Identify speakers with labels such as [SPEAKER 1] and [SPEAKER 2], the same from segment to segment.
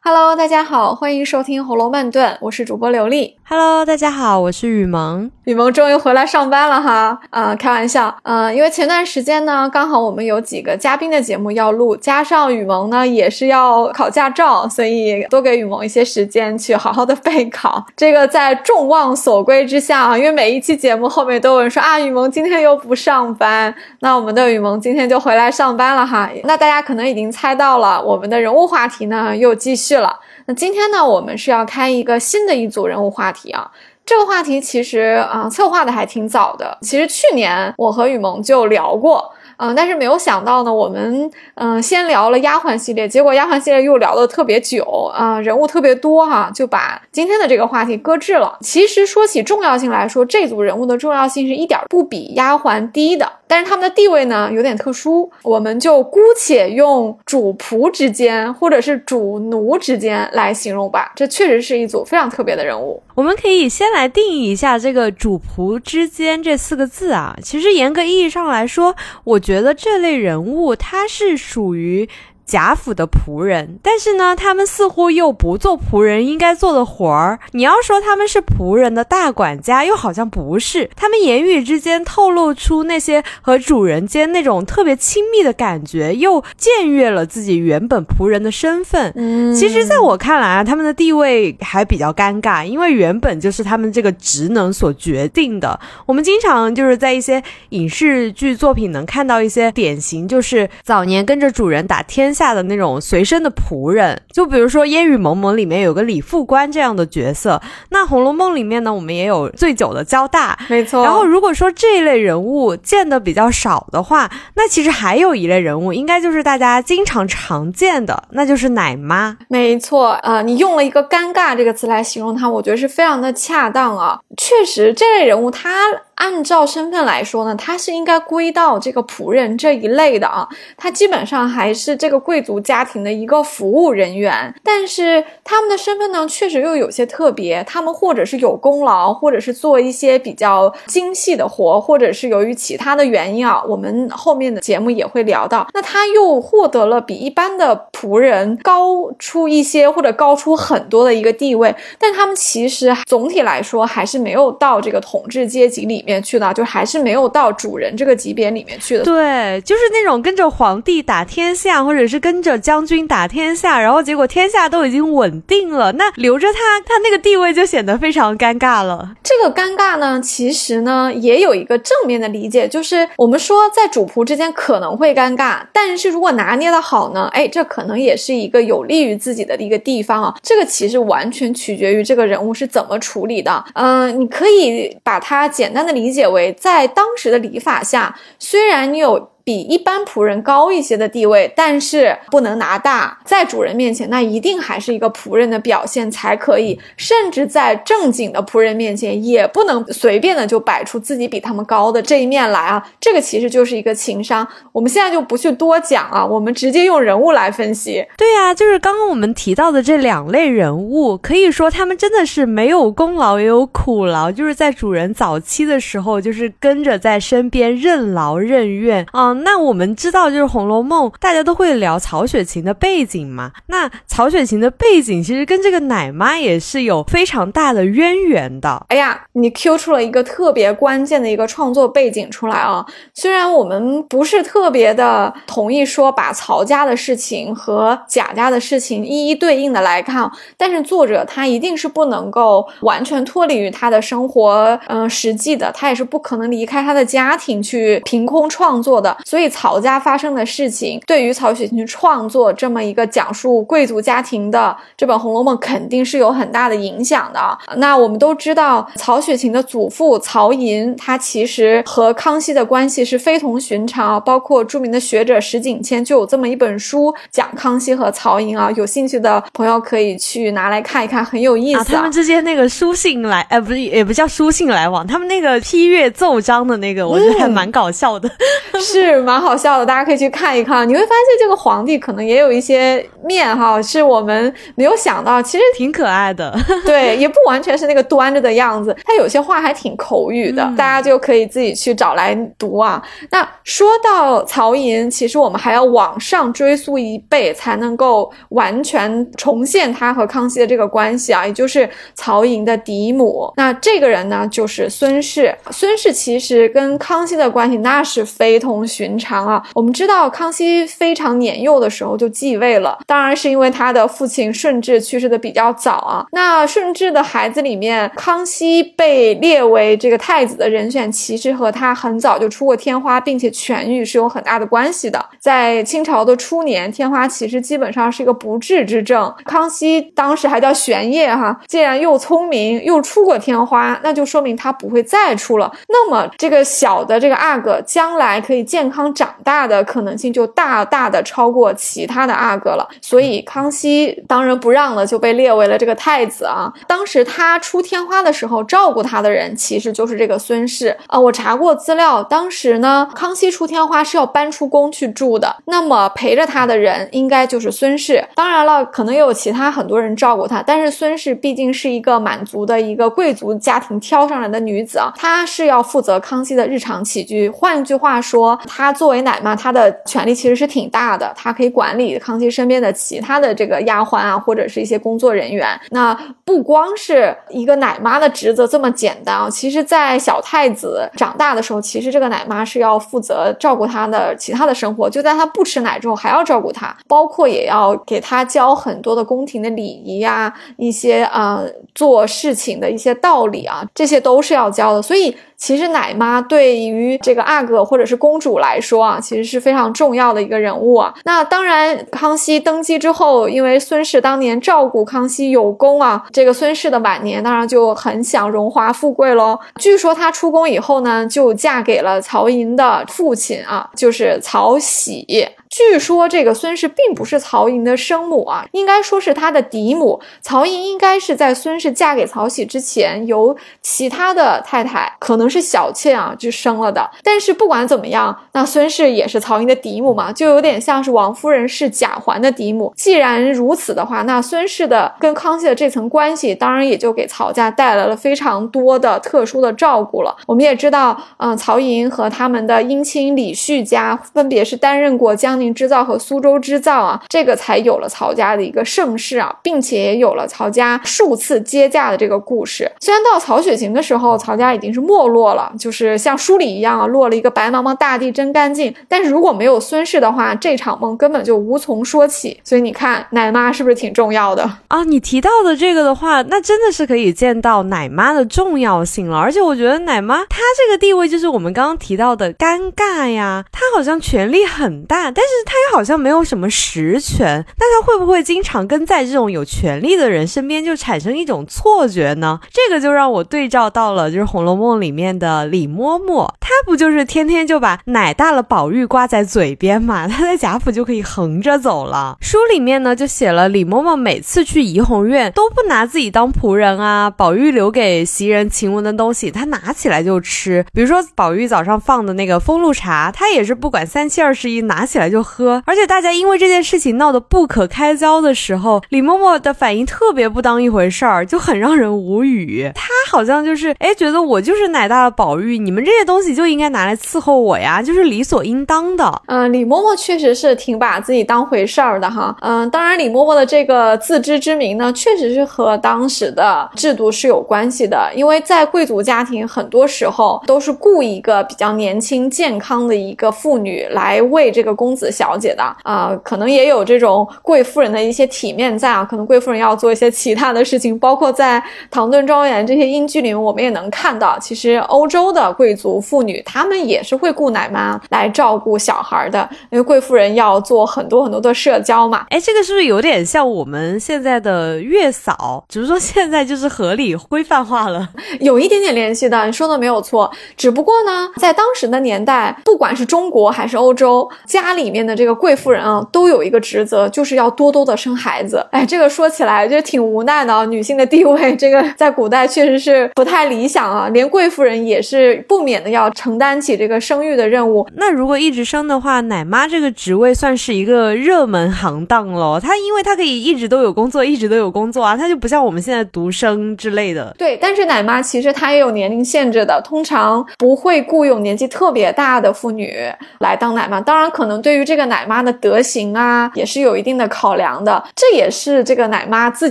[SPEAKER 1] Hello，大家好，欢迎收听《红楼慢炖》，我是主播刘丽。
[SPEAKER 2] Hello，大家好，我是雨萌。
[SPEAKER 1] 雨萌终于回来上班了哈，啊，开玩笑，嗯，因为前段时间呢，刚好我们有几个嘉宾的节目要录，加上雨萌呢也是要考驾照，所以多给雨萌一些时间去好好的备考。这个在众望所归之下啊，因为每一期节目后面都有人说啊，雨萌今天又不上班，那我们的雨萌今天就回来上班了哈。那大家可能已经猜到了，我们的人物话题呢又继续。了，那今天呢，我们是要开一个新的一组人物话题啊。这个话题其实啊，策划的还挺早的。其实去年我和雨萌就聊过。嗯，但是没有想到呢，我们嗯先聊了丫鬟系列，结果丫鬟系列又聊得特别久啊，人物特别多哈，就把今天的这个话题搁置了。其实说起重要性来说，这组人物的重要性是一点不比丫鬟低的，但是他们的地位呢有点特殊，我们就姑且用主仆之间或者是主奴之间来形容吧。这确实是一组非常特别的人物。
[SPEAKER 2] 我们可以先来定义一下这个主仆之间这四个字啊，其实严格意义上来说，我。觉得这类人物，他是属于。贾府的仆人，但是呢，他们似乎又不做仆人应该做的活儿。你要说他们是仆人的大管家，又好像不是。他们言语之间透露出那些和主人间那种特别亲密的感觉，又僭越了自己原本仆人的身份。嗯，其实，在我看来啊，他们的地位还比较尴尬，因为原本就是他们这个职能所决定的。我们经常就是在一些影视剧作品能看到一些典型，就是早年跟着主人打天。下的那种随身的仆人，就比如说《烟雨蒙蒙》里面有个李副官这样的角色，那《红楼梦》里面呢，我们也有醉酒的交大，
[SPEAKER 1] 没错。
[SPEAKER 2] 然后如果说这一类人物见的比较少的话，那其实还有一类人物，应该就是大家经常常见的，那就是奶妈。
[SPEAKER 1] 没错，呃，你用了一个“尴尬”这个词来形容他，我觉得是非常的恰当啊。确实，这类人物他。按照身份来说呢，他是应该归到这个仆人这一类的啊，他基本上还是这个贵族家庭的一个服务人员。但是他们的身份呢，确实又有些特别，他们或者是有功劳，或者是做一些比较精细的活，或者是由于其他的原因啊，我们后面的节目也会聊到。那他又获得了比一般的仆人高出一些，或者高出很多的一个地位，但他们其实总体来说还是没有到这个统治阶级里。面去的，就还是没有到主人这个级别里面去的。
[SPEAKER 2] 对，就是那种跟着皇帝打天下，或者是跟着将军打天下，然后结果天下都已经稳定了，那留着他，他那个地位就显得非常尴尬了。
[SPEAKER 1] 这个尴尬呢，其实呢也有一个正面的理解，就是我们说在主仆之间可能会尴尬，但是如果拿捏的好呢，哎，这可能也是一个有利于自己的一个地方啊。这个其实完全取决于这个人物是怎么处理的。嗯，你可以把它简单的。理解为，在当时的礼法下，虽然你有。比一般仆人高一些的地位，但是不能拿大，在主人面前，那一定还是一个仆人的表现才可以。甚至在正经的仆人面前，也不能随便的就摆出自己比他们高的这一面来啊！这个其实就是一个情商。我们现在就不去多讲啊，我们直接用人物来分析。
[SPEAKER 2] 对呀，就是刚刚我们提到的这两类人物，可以说他们真的是没有功劳也有苦劳，就是在主人早期的时候，就是跟着在身边任劳任怨啊。那我们知道，就是《红楼梦》，大家都会聊曹雪芹的背景嘛。那曹雪芹的背景其实跟这个奶妈也是有非常大的渊源的。
[SPEAKER 1] 哎呀，你 Q 出了一个特别关键的一个创作背景出来啊！虽然我们不是特别的同意说把曹家的事情和贾家的事情一一对应的来看，但是作者他一定是不能够完全脱离于他的生活，嗯，实际的，他也是不可能离开他的家庭去凭空创作的。所以曹家发生的事情，对于曹雪芹创作这么一个讲述贵族家庭的这本《红楼梦》，肯定是有很大的影响的。那我们都知道，曹雪芹的祖父曹寅，他其实和康熙的关系是非同寻常。包括著名的学者石景谦就有这么一本书讲康熙和曹寅啊，有兴趣的朋友可以去拿来看一看，很有意思。
[SPEAKER 2] 他们之间那个书信来，哎，不是，也不叫书信来往，他们那个批阅奏章的那个，我觉得还蛮搞笑的。
[SPEAKER 1] 是。是蛮好笑的，大家可以去看一看。你会发现这个皇帝可能也有一些面哈，是我们没有想到，其实
[SPEAKER 2] 挺可爱的。
[SPEAKER 1] 对，也不完全是那个端着的样子，他有些话还挺口语的，大家就可以自己去找来读啊。那说到曹寅，其实我们还要往上追溯一辈，才能够完全重现他和康熙的这个关系啊，也就是曹寅的嫡母。那这个人呢，就是孙氏。孙氏其实跟康熙的关系那是非同寻寻常啊。我们知道康熙非常年幼的时候就继位了，当然是因为他的父亲顺治去世的比较早啊。那顺治的孩子里面，康熙被列为这个太子的人选，其实和他很早就出过天花，并且痊愈是有很大的关系的。在清朝的初年，天花其实基本上是一个不治之症。康熙当时还叫玄烨哈，既然又聪明又出过天花，那就说明他不会再出了。那么这个小的这个阿哥将来可以健康长大的可能性就大大的超过其他的阿哥了。所以康熙当仁不让了，就被列为了这个太子啊。当时他出天花的时候，照顾他的人其实就是这个孙氏啊。我查过资料，当时呢，康熙出天花是要搬出宫去住的，那么陪着他的人应该就是孙氏。当然了，可能也有其他很多人照顾他，但是孙氏毕竟是一个满族的一个贵族家庭挑上来的女子啊，她是要负责康熙的日常起居。换句话说，她作为奶妈，她的权力其实是挺大的，她可以管理康熙身边的其他的这个丫鬟啊，或者是一些工作人员。那不光是一个奶妈的职责这么简单啊，其实，在小太子长大的时候，其实这个奶妈是要负责照顾他的其他的生活。就在他不吃奶之后，还要照顾他，包括也要给他教很多的宫廷的礼仪呀，一些啊做事情的一些道理啊，这些都是要教的。所以。其实奶妈对于这个阿哥或者是公主来说啊，其实是非常重要的一个人物啊。那当然，康熙登基之后，因为孙氏当年照顾康熙有功啊，这个孙氏的晚年当然就很享荣华富贵喽。据说她出宫以后呢，就嫁给了曹寅的父亲啊，就是曹玺。据说这个孙氏并不是曹寅的生母啊，应该说是他的嫡母。曹寅应该是在孙氏嫁给曹玺之前，由其他的太太，可能是小妾啊，就生了的。但是不管怎么样，那孙氏也是曹寅的嫡母嘛，就有点像是王夫人是贾环的嫡母。既然如此的话，那孙氏的跟康熙的这层关系，当然也就给曹家带来了非常多的特殊的照顾了。我们也知道，嗯，曹寅和他们的姻亲李旭家，分别是担任过江宁。织造和苏州织造啊，这个才有了曹家的一个盛世啊，并且也有了曹家数次接驾的这个故事。虽然到曹雪芹的时候，曹家已经是没落落了，就是像书里一样啊，落了一个白茫茫大地真干净。但是如果没有孙氏的话，这场梦根本就无从说起。所以你看，奶妈是不是挺重要的
[SPEAKER 2] 啊？你提到的这个的话，那真的是可以见到奶妈的重要性了。而且我觉得奶妈她这个地位，就是我们刚刚提到的尴尬呀，她好像权力很大，但是。她又好像没有什么实权，那她会不会经常跟在这种有权力的人身边，就产生一种错觉呢？这个就让我对照到了，就是《红楼梦》里面面的李嬷嬷，她不就是天天就把奶大了宝玉挂在嘴边嘛？她在贾府就可以横着走了。书里面呢就写了李嬷嬷每次去怡红院都不拿自己当仆人啊，宝玉留给袭人、晴雯的东西，她拿起来就吃。比如说宝玉早上放的那个风露茶，她也是不管三七二十一，拿起来就。喝，而且大家因为这件事情闹得不可开交的时候，李嬷嬷的反应特别不当一回事儿，就很让人无语。她好像就是哎，觉得我就是奶大的宝玉，你们这些东西就应该拿来伺候我呀，就是理所应当的。
[SPEAKER 1] 嗯，李嬷嬷确实是挺把自己当回事儿的哈。嗯，当然李嬷嬷的这个自知之明呢，确实是和当时的制度是有关系的，因为在贵族家庭，很多时候都是雇一个比较年轻健康的一个妇女来为这个公子。小姐的啊，可能也有这种贵妇人的一些体面在啊，可能贵妇人要做一些其他的事情，包括在唐顿庄园这些英剧里面，我们也能看到，其实欧洲的贵族妇女她们也是会雇奶妈来照顾小孩的，因为贵妇人要做很多很多的社交嘛。
[SPEAKER 2] 哎，这个是不是有点像我们现在的月嫂？只是说现在就是合理规范化了，
[SPEAKER 1] 有一点点联系的。你说的没有错，只不过呢，在当时的年代，不管是中国还是欧洲，家里面。的这个贵妇人啊，都有一个职责，就是要多多的生孩子。哎，这个说起来就挺无奈的啊。女性的地位，这个在古代确实是不太理想啊。连贵妇人人也是不免的要承担起这个生育的任务。
[SPEAKER 2] 那如果一直生的话，奶妈这个职位算是一个热门行当喽。她因为她可以一直都有工作，一直都有工作啊，她就不像我们现在独生之类的。
[SPEAKER 1] 对，但是奶妈其实她也有年龄限制的，通常不会雇佣年纪特别大的妇女来当奶妈。当然，可能对于这个奶妈的德行啊，也是有一定的考量的。这也是这个奶妈自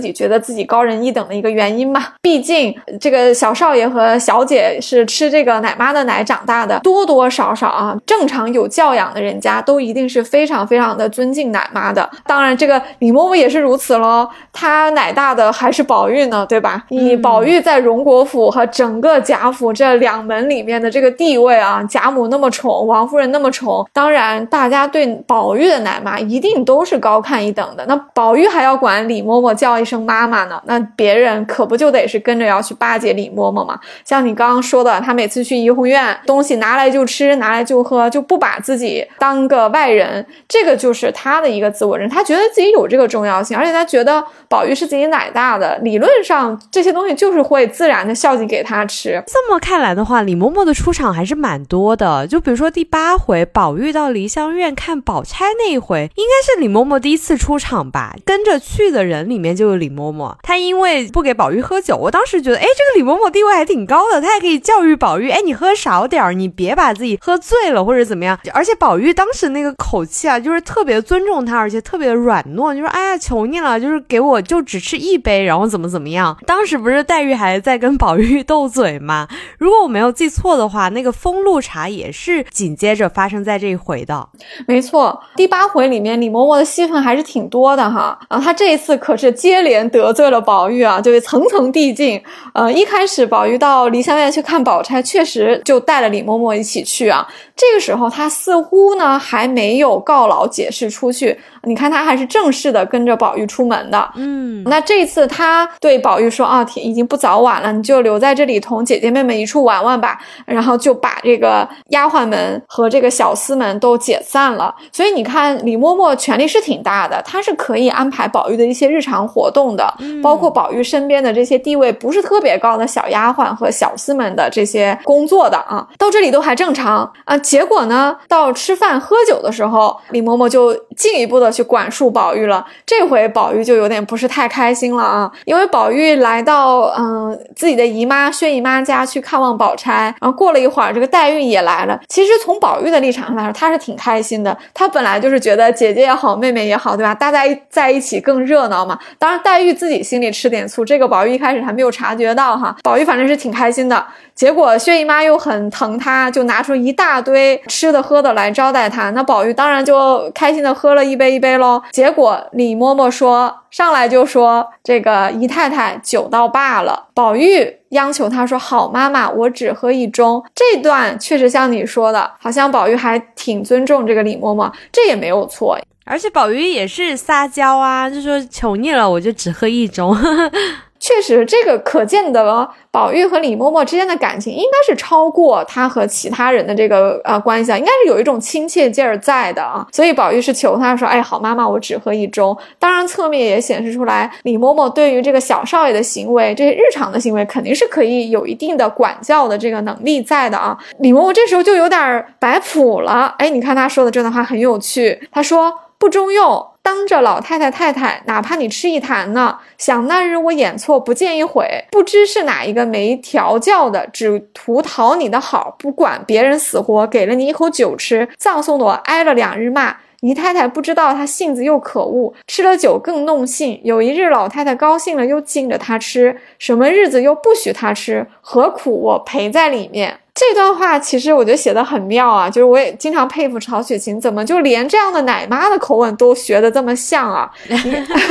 [SPEAKER 1] 己觉得自己高人一等的一个原因吧。毕竟这个小少爷和小姐是吃这个奶妈的奶长大的，多多少少啊，正常有教养的人家都一定是非常非常的尊敬奶妈的。当然，这个李嬷嬷也是如此喽。她奶大的还是宝玉呢，对吧？以宝玉在荣国府和整个贾府这两门里面的这个地位啊，贾母那么宠，王夫人那么宠，当然大家对宝玉的奶妈一定都是高看一等的。那宝玉还要管李嬷嬷叫一声妈妈呢，那别人可不就得是跟着要去巴结李嬷嬷吗？像你刚刚说说的，他每次去怡红院，东西拿来就吃，拿来就喝，就不把自己当个外人，这个就是他的一个自我认，他觉得自己有这个重要性，而且他觉得宝玉是自己奶大的，理论上这些东西就是会自然的孝敬给他吃。
[SPEAKER 2] 这么看来的话，李嬷嬷的出场还是蛮多的。就比如说第八回，宝玉到梨香院看宝钗那一回，应该是李嬷嬷第一次出场吧？跟着去的人里面就有李嬷嬷。她因为不给宝玉喝酒，我当时觉得，哎，这个李嬷嬷地位还挺高的，她还可以教育宝玉，哎，你喝少点儿，你别把自己喝醉了或者怎么样。而且宝玉当时那个口气啊，就是特别尊重他，而且特别软糯，就说，哎呀，求你了，就是给我就只吃一杯，然后怎么怎么样。当时不是黛玉还在跟宝玉斗嘴吗？如果我没有记错的话，那个封露茶也是紧接着发生在这一回的。
[SPEAKER 1] 没错，第八回里面李嬷嬷的戏份还是挺多的哈。啊，她这一次可是接连得罪了宝玉啊，就是层层递进。呃，一开始宝玉到梨香院去看宝钗，确实就带了李嬷嬷一起去啊。这个时候她似乎呢还没有告老解释出去，你看他还是正式的跟着宝玉出门的。
[SPEAKER 2] 嗯，
[SPEAKER 1] 那这次他对宝玉说啊，天已经不早晚了，你就留在这里同姐姐妹妹一处玩玩吧。然后就把这个丫鬟们和这个小厮们都解散了。所以你看李嬷嬷权力是挺大的，她是可以安排宝玉的一些日常活动的，包括宝玉身边的这些地位不是特别高的小丫鬟和小厮们的这些工作的啊，到这里都还正常啊。结果呢，到吃饭喝酒的时候，李嬷嬷就进一步的去管束宝玉了。这回宝玉就有点不是太开心了啊，因为宝玉来到嗯自己的姨妈薛姨妈家去看望宝钗，然后过了一会儿，这个黛玉也来了。其实从宝玉的立场上来说，他是挺开心的。他本来就是觉得姐姐也好，妹妹也好，对吧？大家在一起更热闹嘛。当然，黛玉自己心里吃点醋，这个宝玉一开始还没有察觉到哈。宝玉反正是挺开心的。结果薛姨妈又很疼他，就拿出一大堆吃的喝的来招待他。那宝玉当然就开心的喝了一杯一杯喽。结果李嬷嬷说上来就说这个姨太太酒倒罢了。宝玉央求她说好妈妈，我只喝一盅。这段确实像你说的，好像宝玉还挺尊重这个李嬷嬷，这也没有错。
[SPEAKER 2] 而且宝玉也是撒娇啊，就说求你了，我就只喝一盅。
[SPEAKER 1] 确实，这个可见的宝玉和李嬷嬷之间的感情应该是超过他和其他人的这个呃关系啊，应该是有一种亲切劲儿在的啊。所以宝玉是求他说：“哎，好妈妈，我只喝一盅。”当然，侧面也显示出来李嬷嬷对于这个小少爷的行为，这些日常的行为肯定是可以有一定的管教的这个能力在的啊。李嬷嬷这时候就有点摆谱了，哎，你看他说的这段话很有趣，他说。不中用，当着老太太太太，哪怕你吃一坛呢。想那日我演错，不见一回，不知是哪一个没调教的，只图讨你的好，不管别人死活，给了你一口酒吃，葬送的我挨了两日骂。姨太太不知道他性子又可恶，吃了酒更弄性。有一日老太太高兴了，又敬着他吃，什么日子又不许他吃，何苦我陪在里面？这段话其实我觉得写的很妙啊，就是我也经常佩服曹雪芹，怎么就连这样的奶妈的口吻都学的这么像啊？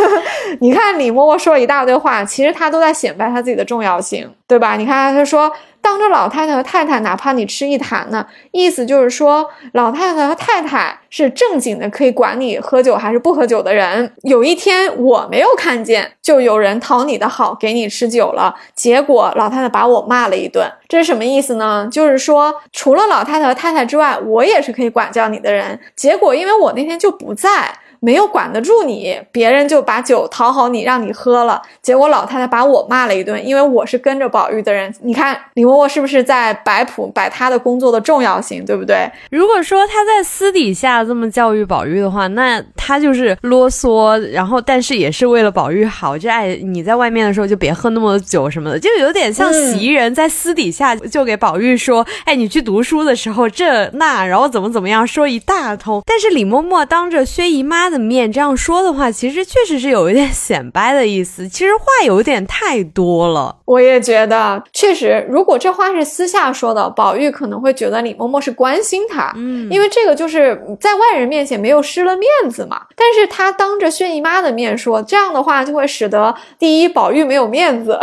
[SPEAKER 1] 你看李嬷嬷说了一大堆话，其实她都在显摆她自己的重要性，对吧？你看她说。当着老太太和太太，哪怕你吃一坛呢，意思就是说，老太太和太太是正经的，可以管你喝酒还是不喝酒的人。有一天我没有看见，就有人讨你的好，给你吃酒了，结果老太太把我骂了一顿。这是什么意思呢？就是说，除了老太太和太太之外，我也是可以管教你的人。结果因为我那天就不在。没有管得住你，别人就把酒讨好你，让你喝了。结果老太太把我骂了一顿，因为我是跟着宝玉的人。你看李嬷嬷是不是在摆谱摆她的工作的重要性，对不对？
[SPEAKER 2] 如果说她在私底下这么教育宝玉的话，那她就是啰嗦，然后但是也是为了宝玉好，就爱你在外面的时候就别喝那么多酒什么的，就有点像袭人在私底下就给宝玉说，哎，你去读书的时候这那，然后怎么怎么样说一大通。但是李嬷嬷当着薛姨妈的面这样说的话，其实确实是有一点显摆的意思。其实话有点太多了。
[SPEAKER 1] 我也觉得，确实，如果这话是私下说的，宝玉可能会觉得李嬷嬷是关心他，嗯，因为这个就是在外人面前没有失了面子嘛。但是他当着薛姨妈的面说这样的话，就会使得第一，宝玉没有面子；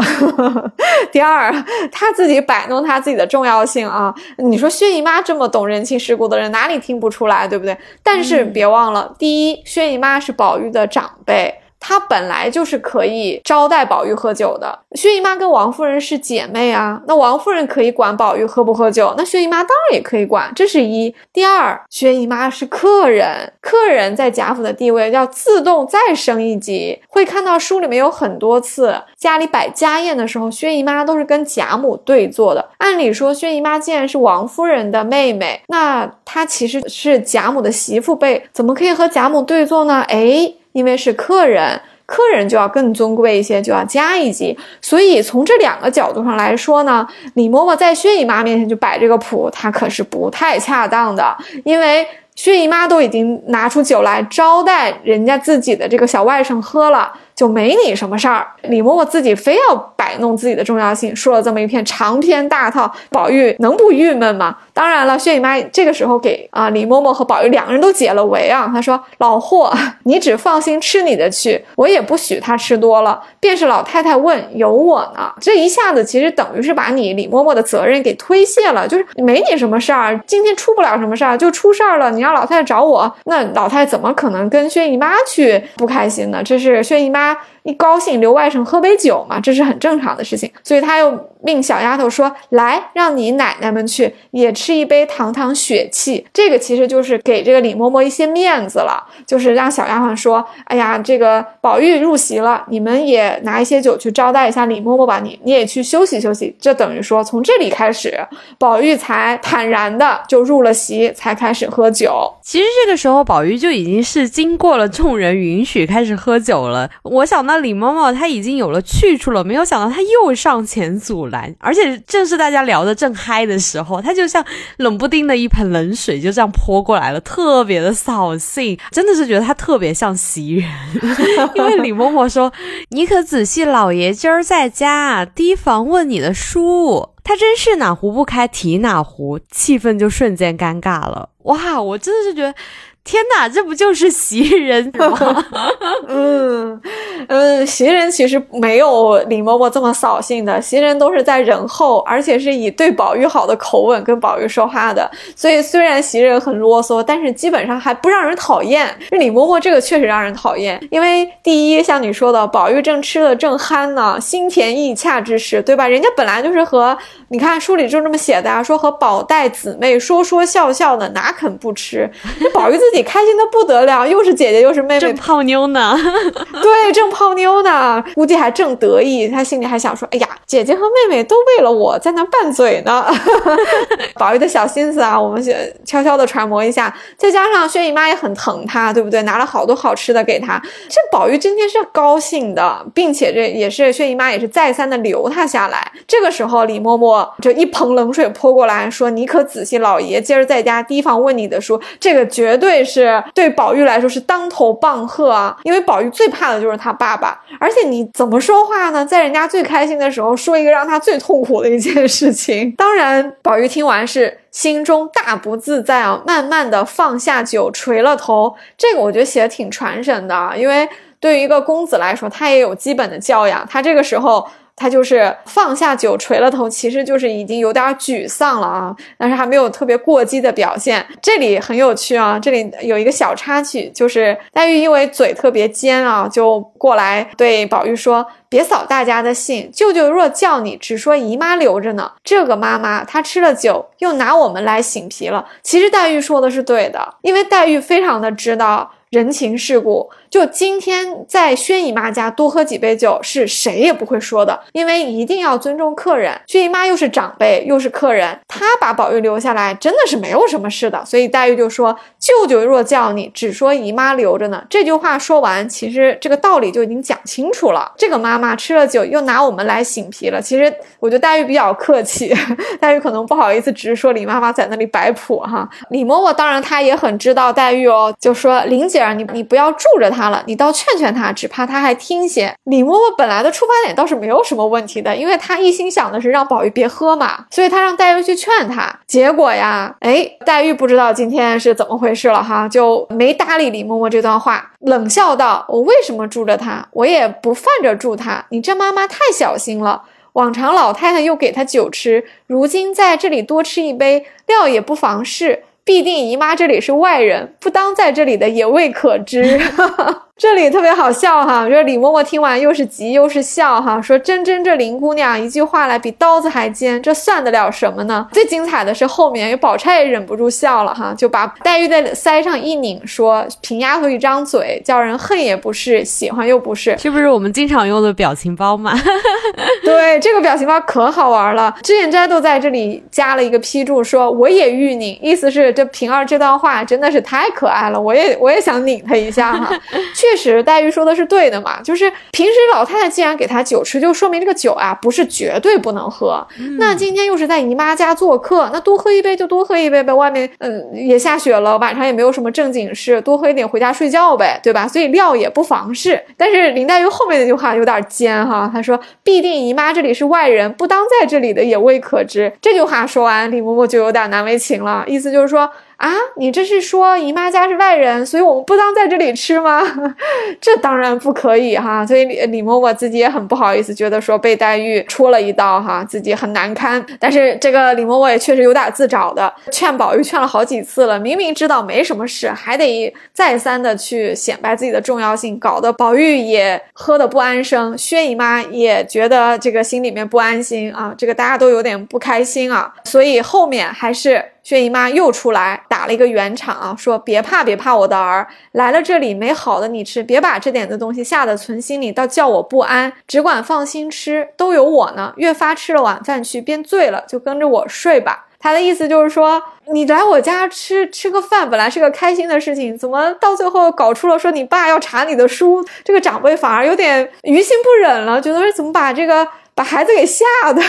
[SPEAKER 1] 第二，他自己摆弄他自己的重要性啊。你说薛姨妈这么懂人情世故的人，哪里听不出来，对不对？但是别忘了，第一，薛姨妈是宝玉的长辈。她本来就是可以招待宝玉喝酒的。薛姨妈跟王夫人是姐妹啊，那王夫人可以管宝玉喝不喝酒，那薛姨妈当然也可以管。这是一。第二，薛姨妈是客人，客人在贾府的地位要自动再升一级。会看到书里面有很多次家里摆家宴的时候，薛姨妈都是跟贾母对坐的。按理说，薛姨妈既然是王夫人的妹妹，那她其实是贾母的媳妇辈，怎么可以和贾母对坐呢？哎。因为是客人，客人就要更尊贵一些，就要加一级。所以从这两个角度上来说呢，李嬷嬷在薛姨妈面前就摆这个谱，她可是不太恰当的。因为薛姨妈都已经拿出酒来招待人家自己的这个小外甥喝了。就没你什么事儿，李嬷嬷自己非要摆弄自己的重要性，说了这么一片长篇大套，宝玉能不郁闷吗？当然了，薛姨妈这个时候给啊李嬷嬷和宝玉两个人都解了围啊，她说：“老霍，你只放心吃你的去，我也不许他吃多了。便是老太太问，有我呢。”这一下子其实等于是把你李嬷嬷的责任给推卸了，就是没你什么事儿，今天出不了什么事儿，就出事儿了，你让老太太找我，那老太太怎么可能跟薛姨妈去不开心呢？这是薛姨妈。다 一高兴留外甥喝杯酒嘛，这是很正常的事情，所以他又命小丫头说：“来，让你奶奶们去也吃一杯堂堂血气。”这个其实就是给这个李嬷嬷一些面子了，就是让小丫鬟说：“哎呀，这个宝玉入席了，你们也拿一些酒去招待一下李嬷嬷吧，你你也去休息休息。”这等于说从这里开始，宝玉才坦然的就入了席，才开始喝酒。
[SPEAKER 2] 其实这个时候，宝玉就已经是经过了众人允许开始喝酒了。我想到。那李嬷嬷她已经有了去处了，没有想到她又上前阻拦，而且正是大家聊得正嗨的时候，她就像冷不丁的一盆冷水就这样泼过来了，特别的扫兴，真的是觉得她特别像袭人。因为李嬷嬷说：“你可仔细，老爷今儿在家提防问你的书。”他真是哪壶不开提哪壶，气氛就瞬间尴尬了。哇，我真的是觉得。天哪，这不就是袭人吗？
[SPEAKER 1] 嗯嗯，袭人其实没有李嬷嬷这么扫兴的，袭人都是在忍后，而且是以对宝玉好的口吻跟宝玉说话的。所以虽然袭人很啰嗦，但是基本上还不让人讨厌。李嬷嬷这个确实让人讨厌，因为第一，像你说的，宝玉正吃的正酣呢，心甜意洽之时，对吧？人家本来就是和你看书里就这么写的啊，说和宝黛姊妹说说笑笑的，哪肯不吃？那宝玉自己开心的不得了，又是姐姐又是妹妹，
[SPEAKER 2] 正泡妞呢。
[SPEAKER 1] 对，正泡妞呢，估计还正得意。他心里还想说：“哎呀，姐姐和妹妹都为了我在那拌嘴呢。”宝玉的小心思啊，我们悄悄的揣摩一下。再加上薛姨妈也很疼他，对不对？拿了好多好吃的给他。这宝玉今天是高兴的，并且这也是薛姨妈也是再三的留他下来。这个时候，李嬷嬷就一盆冷水泼过来，说：“你可仔细，老爷今儿在家提防问你的书。”这个绝对。是对宝玉来说是当头棒喝啊，因为宝玉最怕的就是他爸爸，而且你怎么说话呢？在人家最开心的时候说一个让他最痛苦的一件事情。当然，宝玉听完是心中大不自在啊，慢慢的放下酒，垂了头。这个我觉得写的挺传神的，因为对于一个公子来说，他也有基本的教养，他这个时候。他就是放下酒，垂了头，其实就是已经有点沮丧了啊，但是还没有特别过激的表现。这里很有趣啊，这里有一个小插曲，就是黛玉因为嘴特别尖啊，就过来对宝玉说：“别扫大家的兴，舅舅若叫你，只说姨妈留着呢。这个妈妈她吃了酒，又拿我们来醒皮了。”其实黛玉说的是对的，因为黛玉非常的知道。人情世故。就今天在薛姨妈家多喝几杯酒，是谁也不会说的，因为一定要尊重客人。薛姨妈又是长辈，又是客人，她把宝玉留下来，真的是没有什么事的。所以黛玉就说：“舅舅若叫你，只说姨妈留着呢。”这句话说完，其实这个道理就已经讲清楚了。这个妈妈吃了酒，又拿我们来醒皮了。其实我觉得黛玉比较客气，黛玉可能不好意思直说李妈妈在那里摆谱哈。李嬷嬷当然她也很知道黛玉哦，就说：“林姐，你你不要住着她。”他了，你倒劝劝他，只怕他还听些。李嬷嬷本来的出发点倒是没有什么问题的，因为她一心想的是让宝玉别喝嘛，所以她让黛玉去劝他。结果呀，哎，黛玉不知道今天是怎么回事了哈，就没搭理李嬷嬷这段话，冷笑道：“我为什么住着他？我也不犯着住他。你这妈妈太小心了。往常老太太又给他酒吃，如今在这里多吃一杯，料也不妨事。”必定姨妈这里是外人，不当在这里的也未可知。这里特别好笑哈，就是李嬷嬷听完又是急又是笑哈，说真真这林姑娘一句话来比刀子还尖，这算得了什么呢？最精彩的是后面，有宝钗也忍不住笑了哈，就把黛玉的腮上一拧，说平丫头一张嘴，叫人恨也不是，喜欢又不是，
[SPEAKER 2] 这不是我们经常用的表情包吗？
[SPEAKER 1] 对，这个表情包可好玩了。脂砚斋都在这里加了一个批注，说我也欲拧，意思是这平儿这段话真的是太可爱了，我也我也想拧她一下哈。确实，黛玉说的是对的嘛，就是平时老太太既然给她酒吃，就说明这个酒啊不是绝对不能喝。那今天又是在姨妈家做客，那多喝一杯就多喝一杯呗。外面嗯也下雪了，晚上也没有什么正经事，多喝一点回家睡觉呗，对吧？所以料也不妨事。但是林黛玉后面那句话有点尖哈，她说必定姨妈这里是外人，不当在这里的也未可知。这句话说完，李嬷嬷就有点难为情了，意思就是说。啊，你这是说姨妈家是外人，所以我们不当在这里吃吗？这当然不可以哈。所以李李嬷嬷自己也很不好意思，觉得说被黛玉戳了一刀哈，自己很难堪。但是这个李嬷嬷也确实有点自找的，劝宝玉劝了好几次了，明明知道没什么事，还得再三的去显摆自己的重要性，搞得宝玉也喝得不安生，薛姨妈也觉得这个心里面不安心啊，这个大家都有点不开心啊。所以后面还是。薛姨妈又出来打了一个圆场啊，说别怕别怕，我的儿来了这里没好的你吃，别把这点子东西吓得存心里，倒叫我不安，只管放心吃，都有我呢。越发吃了晚饭去，便醉了，就跟着我睡吧。他的意思就是说，你来我家吃吃个饭，本来是个开心的事情，怎么到最后搞出了说你爸要查你的书，这个长辈反而有点于心不忍了，觉得怎么把这个。把孩子给吓的，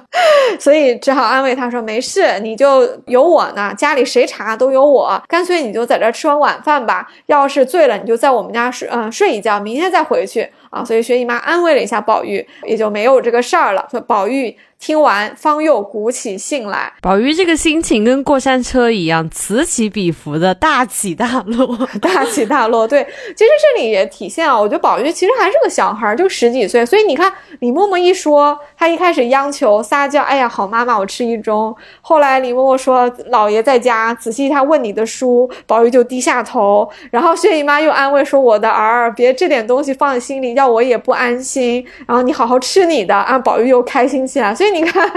[SPEAKER 1] 所以只好安慰他说：“没事，你就有我呢，家里谁查都有我。干脆你就在这吃完晚饭吧。要是醉了，你就在我们家睡，嗯，睡一觉，明天再回去啊。”所以薛姨妈安慰了一下宝玉，也就没有这个事儿了。说宝玉。听完，方又鼓起兴来。
[SPEAKER 2] 宝玉这个心情跟过山车一样，此起彼伏的大起大落，
[SPEAKER 1] 大起大落。对，其实这里也体现啊，我觉得宝玉其实还是个小孩，就十几岁。所以你看，李嬷嬷一说，他一开始央求撒娇，哎呀，好妈妈，我吃一盅。后来李嬷嬷说，老爷在家，仔细他问你的书，宝玉就低下头。然后薛姨妈又安慰说，我的儿，别这点东西放在心里，要我也不安心。然后你好好吃你的，啊，宝玉又开心起来。所以。你看，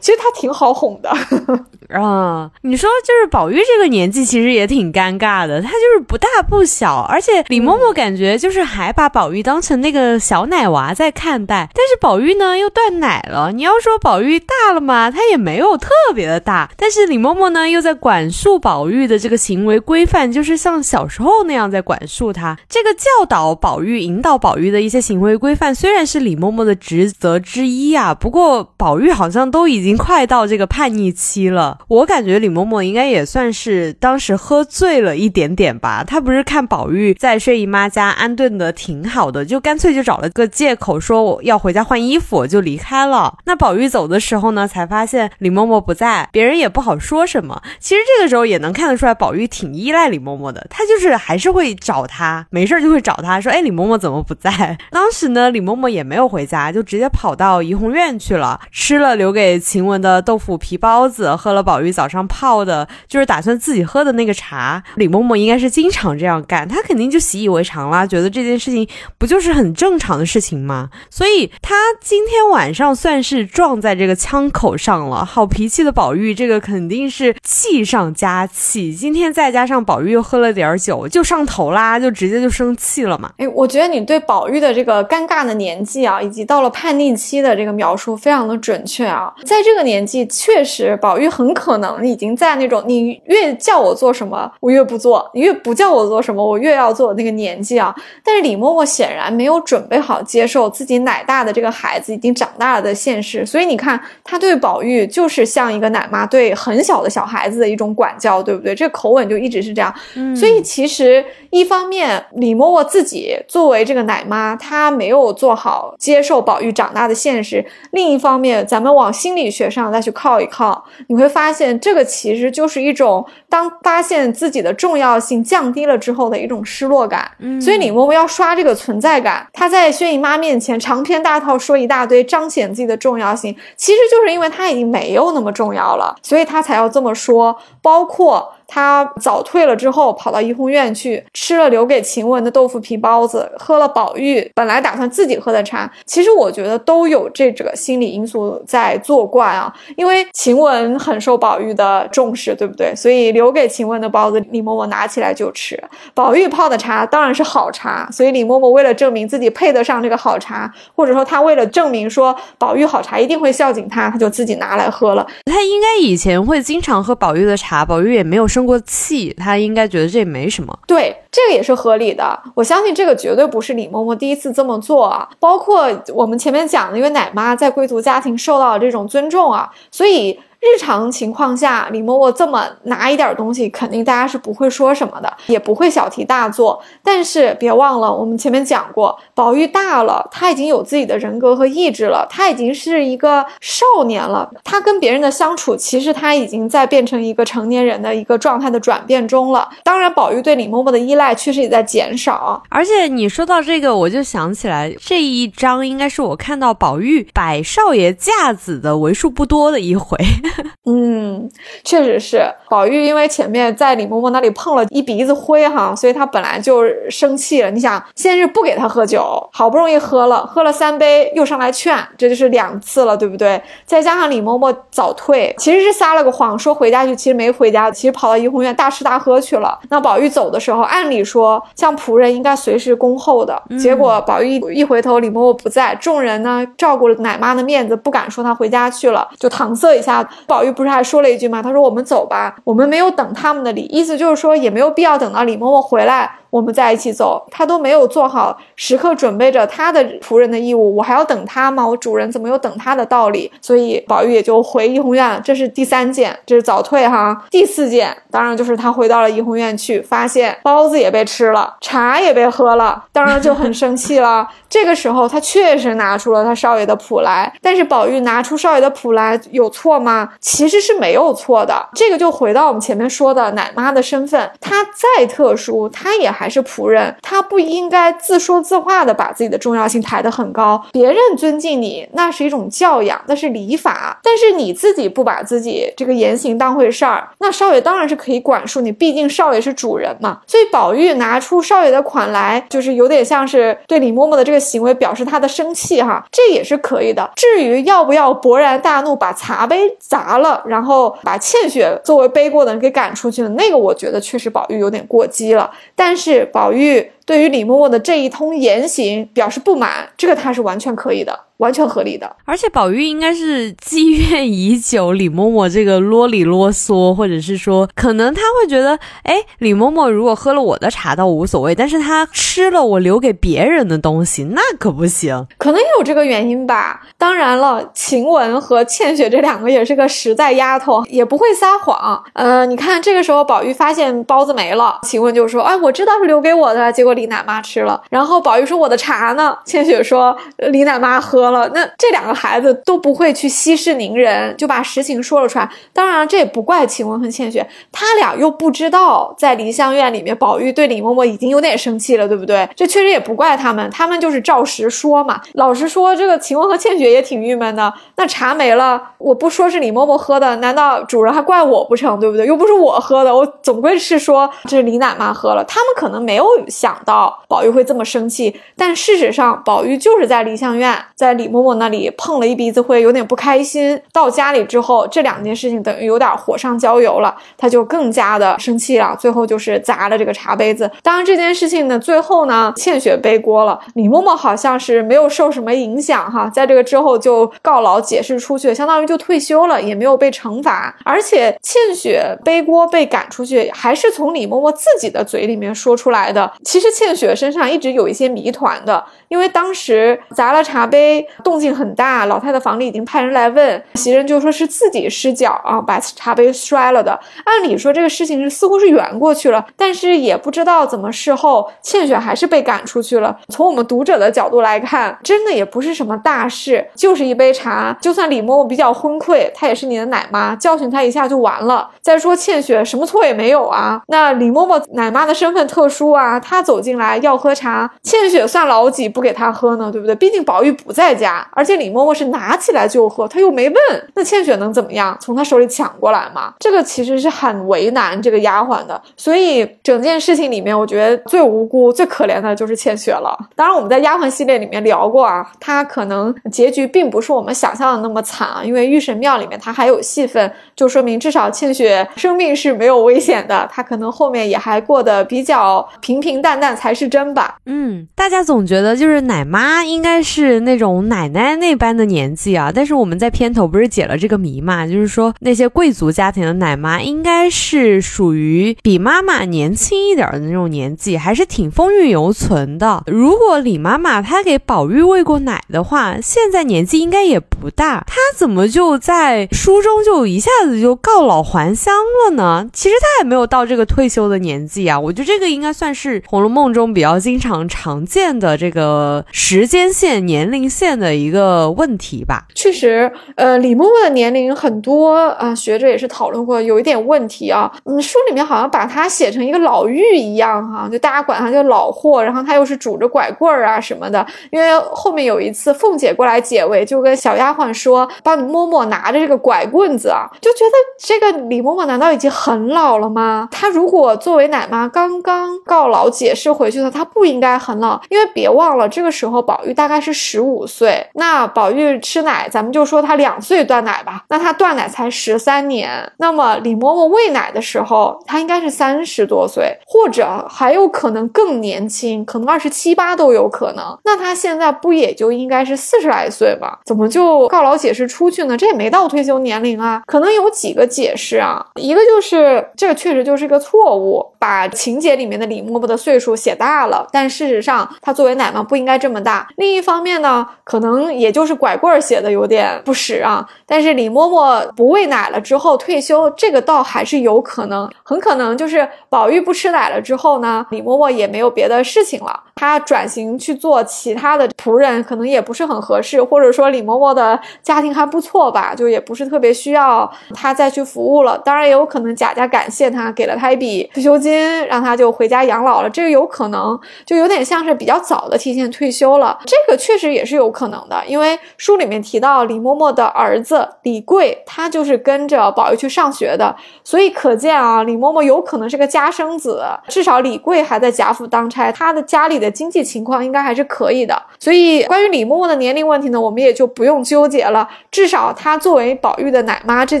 [SPEAKER 1] 其实他挺好哄的
[SPEAKER 2] 啊。你说，就是宝玉这个年纪，其实也挺尴尬的。他就是不大不小，而且李嬷嬷感觉就是还把宝玉当成那个小奶娃在看待。但是宝玉呢，又断奶了。你要说宝玉大了嘛，他也没有特别的大。但是李嬷嬷呢，又在管束宝玉的这个行为规范，就是像小时候那样在管束他。这个教导宝玉、引导宝玉的一些行为规范，虽然是李嬷嬷的职责之一啊，不过宝。宝玉好像都已经快到这个叛逆期了，我感觉李嬷嬷应该也算是当时喝醉了一点点吧。她不是看宝玉在睡姨妈家安顿的挺好的，就干脆就找了个借口说我要回家换衣服就离开了。那宝玉走的时候呢，才发现李嬷嬷不在，别人也不好说什么。其实这个时候也能看得出来，宝玉挺依赖李嬷嬷的，他就是还是会找她，没事就会找她说，哎，李嬷嬷怎么不在？当时呢，李嬷嬷也没有回家，就直接跑到怡红院去了。吃了留给晴雯的豆腐皮包子，喝了宝玉早上泡的，就是打算自己喝的那个茶。李嬷嬷应该是经常这样干，她肯定就习以为常啦，觉得这件事情不就是很正常的事情吗？所以她今天晚上算是撞在这个枪口上了。好脾气的宝玉，这个肯定是气上加气。今天再加上宝玉又喝了点酒，就上头啦，就直接就生气了嘛。
[SPEAKER 1] 哎，我觉得你对宝玉的这个尴尬的年纪啊，以及到了叛逆期的这个描述非常的准准确啊。在这个年纪，确实宝玉很可能已经在那种你越叫我做什么，我越不做；你越不叫我做什么，我越要做那个年纪啊。但是李嬷嬷显然没有准备好接受自己奶大的这个孩子已经长大了的现实，所以你看，她对宝玉就是像一个奶妈对很小的小孩子的一种管教，对不对？这口吻就一直是这样。所以其实一方面，李嬷嬷自己作为这个奶妈，她没有做好接受宝玉长大的现实；另一方面，咱们往心理学上再去靠一靠，你会发现这个其实就是一种当发现自己的重要性降低了之后的一种失落感。嗯所以李嬷嬷要刷这个存在感，她在薛姨妈面前长篇大套说一大堆，彰显自己的重要性，其实就是因为她已经没有那么重要了，所以她才要这么说。包括。他早退了之后，跑到怡红院去吃了留给晴雯的豆腐皮包子，喝了宝玉本来打算自己喝的茶。其实我觉得都有这个心理因素在作怪啊。因为晴雯很受宝玉的重视，对不对？所以留给晴雯的包子，李嬷嬷拿起来就吃。宝玉泡的茶当然是好茶，所以李嬷嬷为了证明自己配得上这个好茶，或者说她为了证明说宝玉好茶一定会孝敬她，她就自己拿来喝了。
[SPEAKER 2] 她应该以前会经常喝宝玉的茶，宝玉也没有。生过气，他应该觉得这没什么。
[SPEAKER 1] 对，这个也是合理的。我相信这个绝对不是李嬷嬷第一次这么做啊。包括我们前面讲的，因为奶妈在贵族家庭受到了这种尊重啊，所以。日常情况下，李嬷嬷这么拿一点东西，肯定大家是不会说什么的，也不会小题大做。但是别忘了，我们前面讲过，宝玉大了，他已经有自己的人格和意志了，他已经是一个少年了。他跟别人的相处，其实他已经在变成一个成年人的一个状态的转变中了。当然，宝玉对李嬷嬷的依赖确实也在减少。
[SPEAKER 2] 而且你说到这个，我就想起来这一章应该是我看到宝玉摆少爷架子的为数不多的一回。
[SPEAKER 1] 嗯，确实是宝玉，因为前面在李嬷嬷那里碰了一鼻子灰哈，所以他本来就生气了。你想，先是不给他喝酒，好不容易喝了，喝了三杯，又上来劝，这就是两次了，对不对？再加上李嬷嬷早退，其实是撒了个谎，说回家去，其实没回家，其实跑到怡红院大吃大喝去了。那宝玉走的时候，按理说像仆人应该随时恭候的，结果宝玉一回头，李嬷嬷不在，众人呢照顾了奶妈的面子，不敢说他回家去了，就搪塞一下。宝玉不是还说了一句吗？他说：“我们走吧，我们没有等他们的礼，意思就是说也没有必要等到李嬷嬷回来。”我们在一起走，他都没有做好时刻准备着他的仆人的义务，我还要等他吗？我主人怎么有等他的道理？所以宝玉也就回怡红院，这是第三件，这是早退哈。第四件当然就是他回到了怡红院去，发现包子也被吃了，茶也被喝了，当然就很生气了。这个时候他确实拿出了他少爷的谱来，但是宝玉拿出少爷的谱来有错吗？其实是没有错的。这个就回到我们前面说的奶妈的身份，她再特殊，她也还。还是仆人，他不应该自说自话的把自己的重要性抬得很高。别人尊敬你，那是一种教养，那是礼法。但是你自己不把自己这个言行当回事儿，那少爷当然是可以管束你，毕竟少爷是主人嘛。所以宝玉拿出少爷的款来，就是有点像是对李嬷嬷的这个行为表示他的生气哈，这也是可以的。至于要不要勃然大怒，把茶杯砸了，然后把倩雪作为背锅的人给赶出去了，那个我觉得确实宝玉有点过激了。但是。宝玉对于李嬷嬷的这一通言行表示不满，这个他是完全可以的。完全合理的，
[SPEAKER 2] 而且宝玉应该是积怨已久，李嬷嬷这个啰里啰嗦，或者是说，可能他会觉得，哎，李嬷嬷如果喝了我的茶倒无所谓，但是他吃了我留给别人的东西，那可不行。
[SPEAKER 1] 可能有这个原因吧。当然了，晴雯和倩雪这两个也是个实在丫头，也不会撒谎。呃，你看这个时候宝玉发现包子没了，晴雯就说，哎，我知道是留给我的，结果李奶妈吃了。然后宝玉说：“我的茶呢？”千雪说：“李奶妈喝了。”那这两个孩子都不会去息事宁人，就把实情说了出来。当然，这也不怪晴雯和千雪，他俩又不知道在梨香院里面，宝玉对李嬷嬷已经有点生气了，对不对？这确实也不怪他们，他们就是照实说嘛。老实说，这个晴雯和千雪也挺郁闷的。那茶没了，我不说是李嬷嬷喝的，难道主人还怪我不成？对不对？又不是我喝的，我总归是说这是李奶妈喝了。他们可能没有想到宝玉会这么生气，但事实上，宝玉就是在梨香院，在李嬷嬷那里碰了一鼻子灰，有点不开心。到家里之后，这两件事情等于有点火上浇油了，他就更加的生气了。最后就是砸了这个茶杯子。当然这件事情呢，最后呢，倩雪背锅了，李嬷嬷好像是没有受什么影响哈，在这个之后就告老解释出去，相当于就退休了，也没有被惩罚。而且倩雪背锅被赶出去，还是从李嬷嬷自己的嘴里面说出来的。其实倩雪身上一直有一些谜团的。因为当时砸了茶杯，动静很大，老太太房里已经派人来问，袭人就说是自己失脚啊，把茶杯摔了的。按理说这个事情是似乎是圆过去了，但是也不知道怎么事后倩雪还是被赶出去了。从我们读者的角度来看，真的也不是什么大事，就是一杯茶。就算李嬷嬷比较昏聩，她也是你的奶妈，教训她一下就完了。再说倩雪什么错也没有啊，那李嬷嬷奶妈的身份特殊啊，她走进来要喝茶，倩雪算老几不？给他喝呢，对不对？毕竟宝玉不在家，而且李嬷嬷是拿起来就喝，他又没问，那倩雪能怎么样？从他手里抢过来吗？这个其实是很为难这个丫鬟的。所以整件事情里面，我觉得最无辜、最可怜的就是倩雪了。当然，我们在丫鬟系列里面聊过啊，她可能结局并不是我们想象的那么惨啊，因为御神庙里面她还有戏份，就说明至少倩雪生命是没有危险的，她可能后面也还过得比较平平淡淡才是真吧。
[SPEAKER 2] 嗯，大家总觉得就是。奶妈应该是那种奶奶那般的年纪啊，但是我们在片头不是解了这个谜嘛？就是说那些贵族家庭的奶妈应该是属于比妈妈年轻一点的那种年纪，还是挺风韵犹存的。如果李妈妈她给宝玉喂过奶的话，现在年纪应该也不大，她怎么就在书中就一下子就告老还乡了呢？其实她也没有到这个退休的年纪啊。我觉得这个应该算是《红楼梦》梦中比较经常常见的这个。时间线、年龄线的一个问题吧。
[SPEAKER 1] 确实，呃，李嬷嬷的年龄很多啊，学者也是讨论过，有一点问题啊。嗯，书里面好像把她写成一个老妪一样哈，就大家管她叫老货，然后她又是拄着拐棍儿啊什么的。因为后面有一次凤姐过来解围，就跟小丫鬟说，帮你嬷嬷拿着这个拐棍子啊，就觉得这个李嬷嬷难道已经很老了吗？她如果作为奶妈刚刚告老解释回去的，他不应该很老，因为别忘了。这个时候，宝玉大概是十五岁。那宝玉吃奶，咱们就说他两岁断奶吧。那他断奶才十三年。那么李嬷嬷喂奶的时候，他应该是三十多岁，或者还有可能更年轻，可能二十七八都有可能。那他现在不也就应该是四十来岁吗？怎么就告老解释出去呢？这也没到退休年龄啊。可能有几个解释啊。一个就是这个确实就是个错误，把情节里面的李嬷嬷的岁数写大了。但事实上，他作为奶妈不应。该这么大。另一方面呢，可能也就是拐棍儿写的有点不实啊。但是李嬷嬷不喂奶了之后退休，这个倒还是有可能。很可能就是宝玉不吃奶了之后呢，李嬷嬷也没有别的事情了，她转型去做其他的仆人，可能也不是很合适。或者说李嬷嬷的家庭还不错吧，就也不是特别需要她再去服务了。当然也有可能贾家感谢她，给了她一笔退休金，让她就回家养老了。这个有有可能，就有点像是比较早的提前。退休了，这个确实也是有可能的，因为书里面提到李嬷嬷的儿子李贵，他就是跟着宝玉去上学的，所以可见啊，李嬷嬷有可能是个家生子，至少李贵还在贾府当差，他的家里的经济情况应该还是可以的。所以关于李嬷嬷的年龄问题呢，我们也就不用纠结了，至少她作为宝玉的奶妈这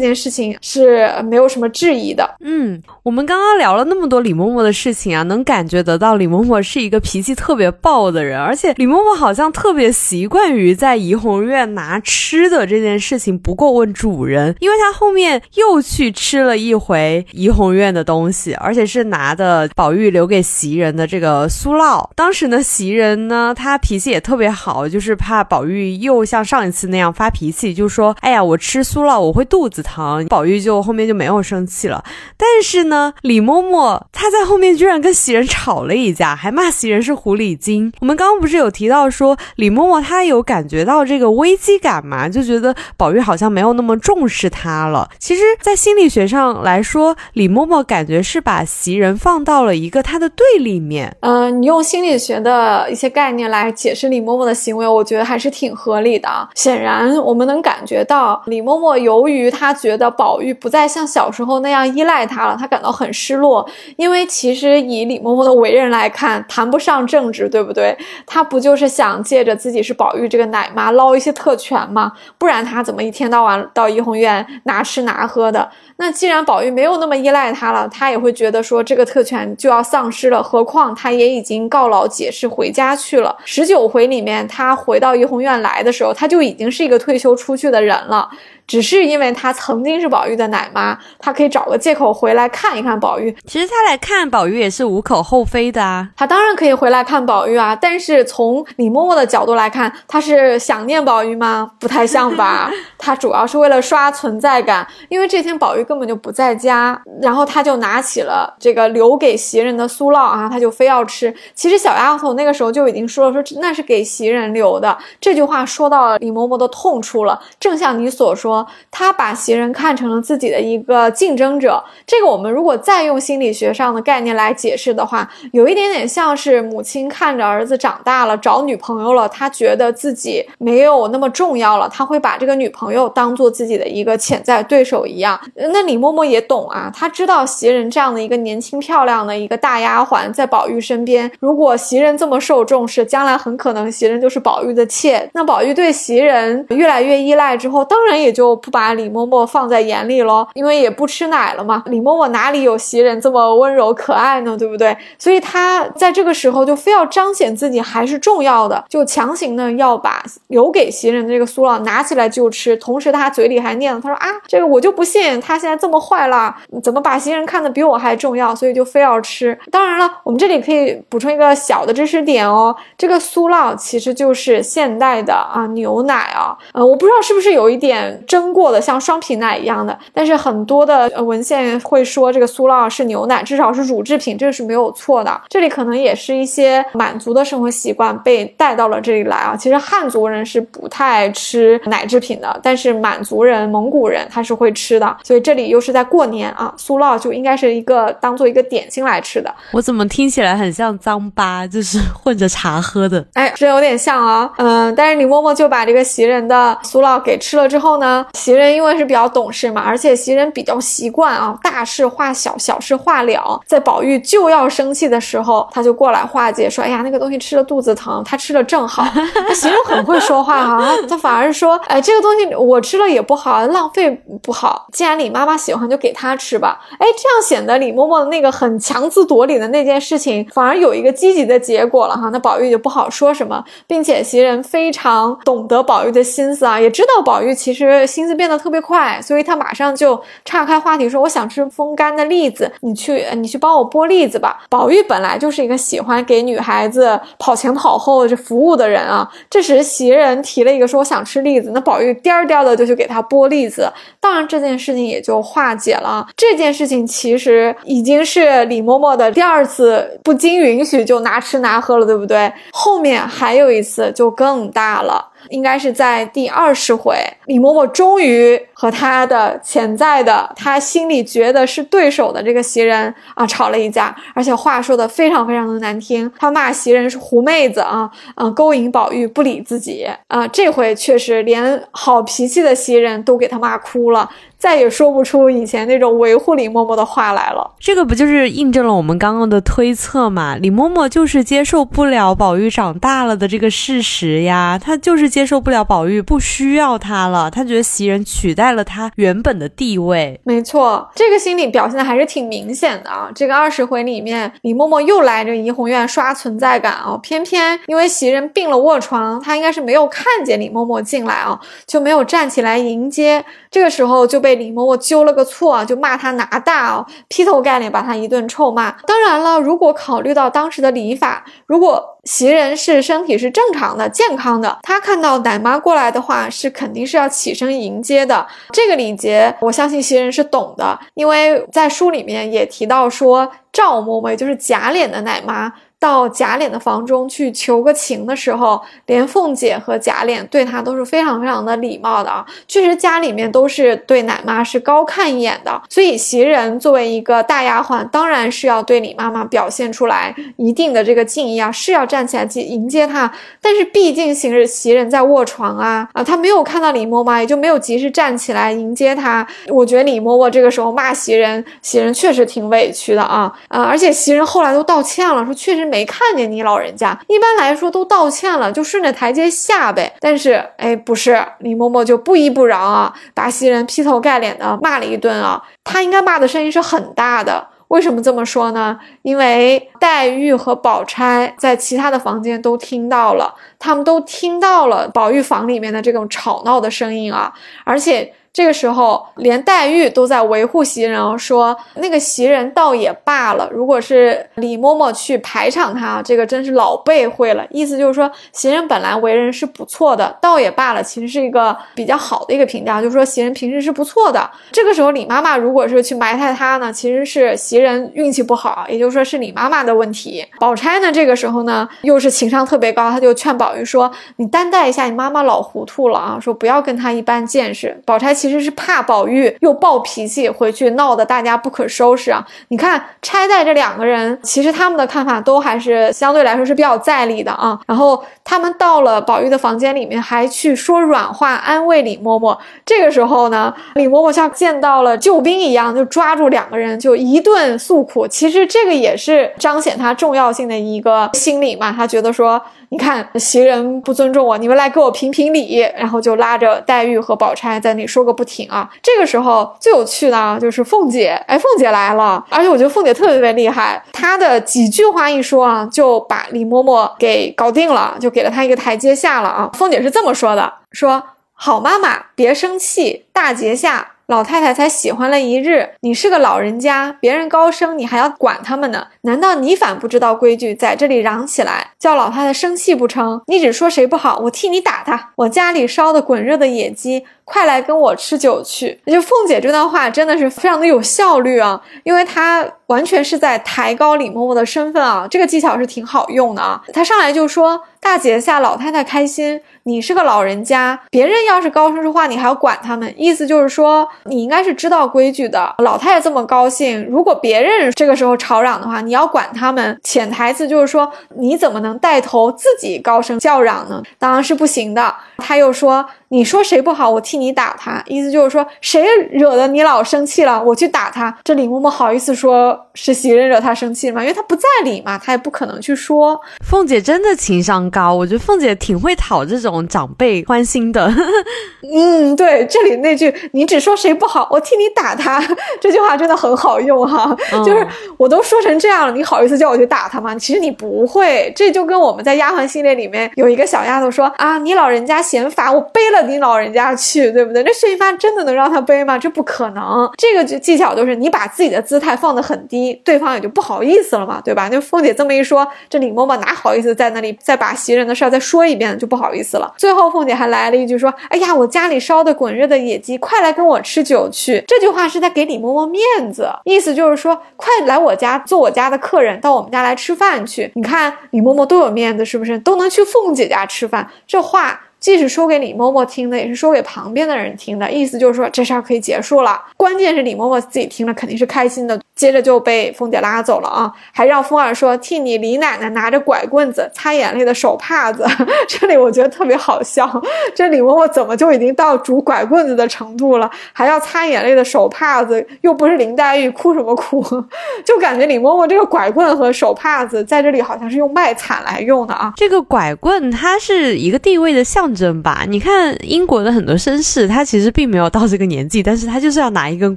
[SPEAKER 1] 件事情是没有什么质疑的。
[SPEAKER 2] 嗯，我们刚刚聊了那么多李嬷嬷的事情啊，能感觉得到李嬷嬷是一个脾气特别暴的人，而且。李嬷嬷好像特别习惯于在怡红院拿吃的这件事情不过问主人，因为她后面又去吃了一回怡红院的东西，而且是拿的宝玉留给袭人的这个酥酪。当时呢，袭人呢，他脾气也特别好，就是怕宝玉又像上一次那样发脾气，就说：“哎呀，我吃酥酪我会肚子疼。”宝玉就后面就没有生气了。但是呢，李嬷嬷她在后面居然跟袭人吵了一一家，还骂袭人是狐狸精。我们刚刚不是有提到说李嬷嬷她有感觉到这个危机感嘛？就觉得宝玉好像没有那么重视她了。其实，在心理学上来说，李嬷嬷感觉是把袭人放到了一个她的对立面。
[SPEAKER 1] 嗯，你用心理学的一些概念来解释李嬷嬷的行为，我觉得还是挺合理的。显然，我们能感觉到李嬷嬷由于她觉得宝玉不再像小时候那样依赖她了，她感到很失落。因为其实以李嬷嬷的为人来看，谈不上正直，对不对？他不就是想借着自己是宝玉这个奶妈捞一些特权吗？不然他怎么一天到晚到怡红院拿吃拿喝的？那既然宝玉没有那么依赖他了，他也会觉得说这个特权就要丧失了。何况他也已经告老解释回家去了。十九回里面，他回到怡红院来的时候，他就已经是一个退休出去的人了。只是因为她曾经是宝玉的奶妈，她可以找个借口回来看一看宝玉。
[SPEAKER 2] 其实她来看宝玉也是无可厚非的啊，
[SPEAKER 1] 她当然可以回来看宝玉啊。但是从李嬷嬷的角度来看，她是想念宝玉吗？不太像吧。她主要是为了刷存在感，因为这天宝玉根本就不在家，然后她就拿起了这个留给袭人的酥酪啊，她就非要吃。其实小丫头那个时候就已经说了，说那是给袭人留的。这句话说到了李嬷嬷的痛处了，正像你所说。他把袭人看成了自己的一个竞争者，这个我们如果再用心理学上的概念来解释的话，有一点点像是母亲看着儿子长大了，找女朋友了，他觉得自己没有那么重要了，他会把这个女朋友当做自己的一个潜在对手一样。那李嬷嬷也懂啊，她知道袭人这样的一个年轻漂亮的一个大丫鬟在宝玉身边，如果袭人这么受重视，将来很可能袭人就是宝玉的妾。那宝玉对袭人越来越依赖之后，当然也就。就不把李嬷嬷放在眼里咯，因为也不吃奶了嘛。李嬷嬷哪里有袭人这么温柔可爱呢？对不对？所以她在这个时候就非要彰显自己还是重要的，就强行呢要把留给袭人的这个酥酪拿起来就吃。同时她嘴里还念了，她说啊，这个我就不信他现在这么坏了，怎么把袭人看得比我还重要？所以就非要吃。当然了，我们这里可以补充一个小的知识点哦，这个酥酪其实就是现代的啊牛奶啊。呃，我不知道是不是有一点。蒸过的像双皮奶一样的，但是很多的文献会说这个酥酪是牛奶，至少是乳制品，这个是没有错的。这里可能也是一些满族的生活习惯被带到了这里来啊。其实汉族人是不太爱吃奶制品的，但是满族人、蒙古人他是会吃的。所以这里又是在过年啊，酥酪就应该是一个当做一个点心来吃的。
[SPEAKER 2] 我怎么听起来很像脏粑，就是混着茶喝的？
[SPEAKER 1] 哎，这有点像啊。嗯，但是你默默就把这个袭人的酥酪给吃了之后呢？袭人因为是比较懂事嘛，而且袭人比较习惯啊，大事化小，小事化了。在宝玉就要生气的时候，他就过来化解，说：“哎呀，那个东西吃了肚子疼，他吃了正好。” 袭人很会说话哈，他反而说：“哎，这个东西我吃了也不好，浪费不好。既然李妈妈喜欢，就给她吃吧。”哎，这样显得李嬷嬷的那个很强词夺理的那件事情，反而有一个积极的结果了哈。那宝玉就不好说什么，并且袭人非常懂得宝玉的心思啊，也知道宝玉其实心。思变得特别快，所以他马上就岔开话题说：“我想吃风干的栗子，你去，你去帮我剥栗子吧。”宝玉本来就是一个喜欢给女孩子跑前跑后这服务的人啊。这时袭人提了一个说：“我想吃栗子。”那宝玉颠儿颠儿的就去给他剥栗子。当然这件事情也就化解了。这件事情其实已经是李嬷嬷的第二次不经允许就拿吃拿喝了，对不对？后面还有一次就更大了。应该是在第二十回，李嬷嬷终于和她的潜在的、她心里觉得是对手的这个袭人啊吵了一架，而且话说的非常非常的难听，她骂袭人是狐妹子啊，嗯，勾引宝玉不理自己啊，这回确实连好脾气的袭人都给她骂哭了。再也说不出以前那种维护李嬷嬷的话来了。
[SPEAKER 2] 这个不就是印证了我们刚刚的推测嘛？李嬷嬷就是接受不了宝玉长大了的这个事实呀，她就是接受不了宝玉不需要她了，她觉得袭人取代了她原本的地位。
[SPEAKER 1] 没错，这个心理表现的还是挺明显的啊。这个二十回里面，李嬷嬷又来这怡红院刷存在感啊，偏偏因为袭人病了卧床，她应该是没有看见李嬷嬷进来啊，就没有站起来迎接。这个时候就被。李嬷嬷揪了个错，啊就骂他拿大哦，劈头盖脸把他一顿臭骂。当然了，如果考虑到当时的礼法，如果袭人是身体是正常的、健康的，他看到奶妈过来的话，是肯定是要起身迎接的。这个礼节，我相信袭人是懂的，因为在书里面也提到说，赵嬷嬷就是假脸的奶妈。到贾琏的房中去求个情的时候，连凤姐和贾琏对她都是非常非常的礼貌的啊。确实家里面都是对奶妈是高看一眼的，所以袭人作为一个大丫鬟，当然是要对李妈妈表现出来一定的这个敬意啊，是要站起来去迎接她。但是毕竟昔日袭人在卧床啊啊，她没有看到李嬷嬷，也就没有及时站起来迎接她。我觉得李嬷嬷这个时候骂袭人，袭人确实挺委屈的啊啊！而且袭人后来都道歉了，说确实没。没看见你老人家，一般来说都道歉了，就顺着台阶下呗。但是，哎，不是，李嬷嬷就不依不饶啊，把袭人劈头盖脸的骂了一顿啊。她应该骂的声音是很大的。为什么这么说呢？因为黛玉和宝钗在其他的房间都听到了，他们都听到了宝玉房里面的这种吵闹的声音啊，而且。这个时候，连黛玉都在维护袭人，说那个袭人倒也罢了。如果是李嬷嬷去排场他，这个真是老背会了。意思就是说，袭人本来为人是不错的，倒也罢了，其实是一个比较好的一个评价，就是说袭人平时是不错的。这个时候，李妈妈如果是去埋汰他呢，其实是袭人运气不好，也就是说是李妈妈的问题。宝钗呢，这个时候呢，又是情商特别高，她就劝宝玉说：“你担待一下，你妈妈老糊涂了啊，说不要跟她一般见识。”宝钗。其实是怕宝玉又暴脾气回去闹得大家不可收拾啊！你看钗黛这两个人，其实他们的看法都还是相对来说是比较在理的啊。然后他们到了宝玉的房间里面，还去说软话安慰李嬷嬷。这个时候呢，李嬷嬷像见到了救兵一样，就抓住两个人就一顿诉苦。其实这个也是彰显他重要性的一个心理嘛。他觉得说。你看袭人不尊重我，你们来给我评评理，然后就拉着黛玉和宝钗在那说个不停啊。这个时候最有趣的就是凤姐，哎，凤姐来了，而且我觉得凤姐特别特别厉害，她的几句话一说啊，就把李嬷嬷给搞定了，就给了她一个台阶下了啊。凤姐是这么说的：说好妈妈别生气，大节下。老太太才喜欢了一日，你是个老人家，别人高升你还要管他们呢？难道你反不知道规矩，在这里嚷起来，叫老太太生气不成？你只说谁不好，我替你打他。我家里烧的滚热的野鸡。快来跟我吃酒去！就凤姐这段话真的是非常的有效率啊，因为她完全是在抬高李嬷嬷的身份啊，这个技巧是挺好用的啊。她上来就说：“大姐下老太太开心，你是个老人家，别人要是高声说话，你还要管他们。意思就是说，你应该是知道规矩的。老太太这么高兴，如果别人这个时候吵嚷的话，你要管他们。潜台词就是说，你怎么能带头自己高声叫嚷呢？当然是不行的。他又说。”你说谁不好，我替你打他。意思就是说，谁惹得你老生气了，我去打他。这李嬷嬷好意思说是袭人惹她生气吗？因为她不在理嘛，她也不可能去说。
[SPEAKER 2] 凤姐真的情商高，我觉得凤姐挺会讨这种长辈欢心的。
[SPEAKER 1] 嗯，对，这里那句“你只说谁不好，我替你打他” 这句话真的很好用哈。就是我都说成这样了，你好意思叫我去打他吗？其实你不会。这就跟我们在丫鬟系列里面有一个小丫头说啊，你老人家嫌烦，我背了。你老人家去，对不对？那薛姨妈真的能让他背吗？这不可能。这个技巧就是你把自己的姿态放得很低，对方也就不好意思了嘛，对吧？那凤姐这么一说，这李嬷嬷哪好意思在那里再把袭人的事儿再说一遍，就不好意思了。最后凤姐还来了一句说：“哎呀，我家里烧的滚热的野鸡，快来跟我吃酒去。”这句话是在给李嬷嬷面子，意思就是说，快来我家做我家的客人，到我们家来吃饭去。你看李嬷嬷多有面子，是不是？都能去凤姐家吃饭，这话。既是说给李嬷嬷听的，也是说给旁边的人听的，意思就是说这事儿可以结束了。关键是李嬷嬷自己听了肯定是开心的，接着就被凤姐拉走了啊，还让凤儿说替你李奶奶拿着拐棍子擦眼泪的手帕子。这里我觉得特别好笑，这李嬷嬷怎么就已经到拄拐棍子的程度了，还要擦眼泪的手帕子，又不是林黛玉，哭什么哭？就感觉李嬷嬷这个拐棍和手帕子在这里好像是用卖惨来用的啊。
[SPEAKER 2] 这个拐棍它是一个地位的象。征吧？你看英国的很多绅士，他其实并没有到这个年纪，但是他就是要拿一根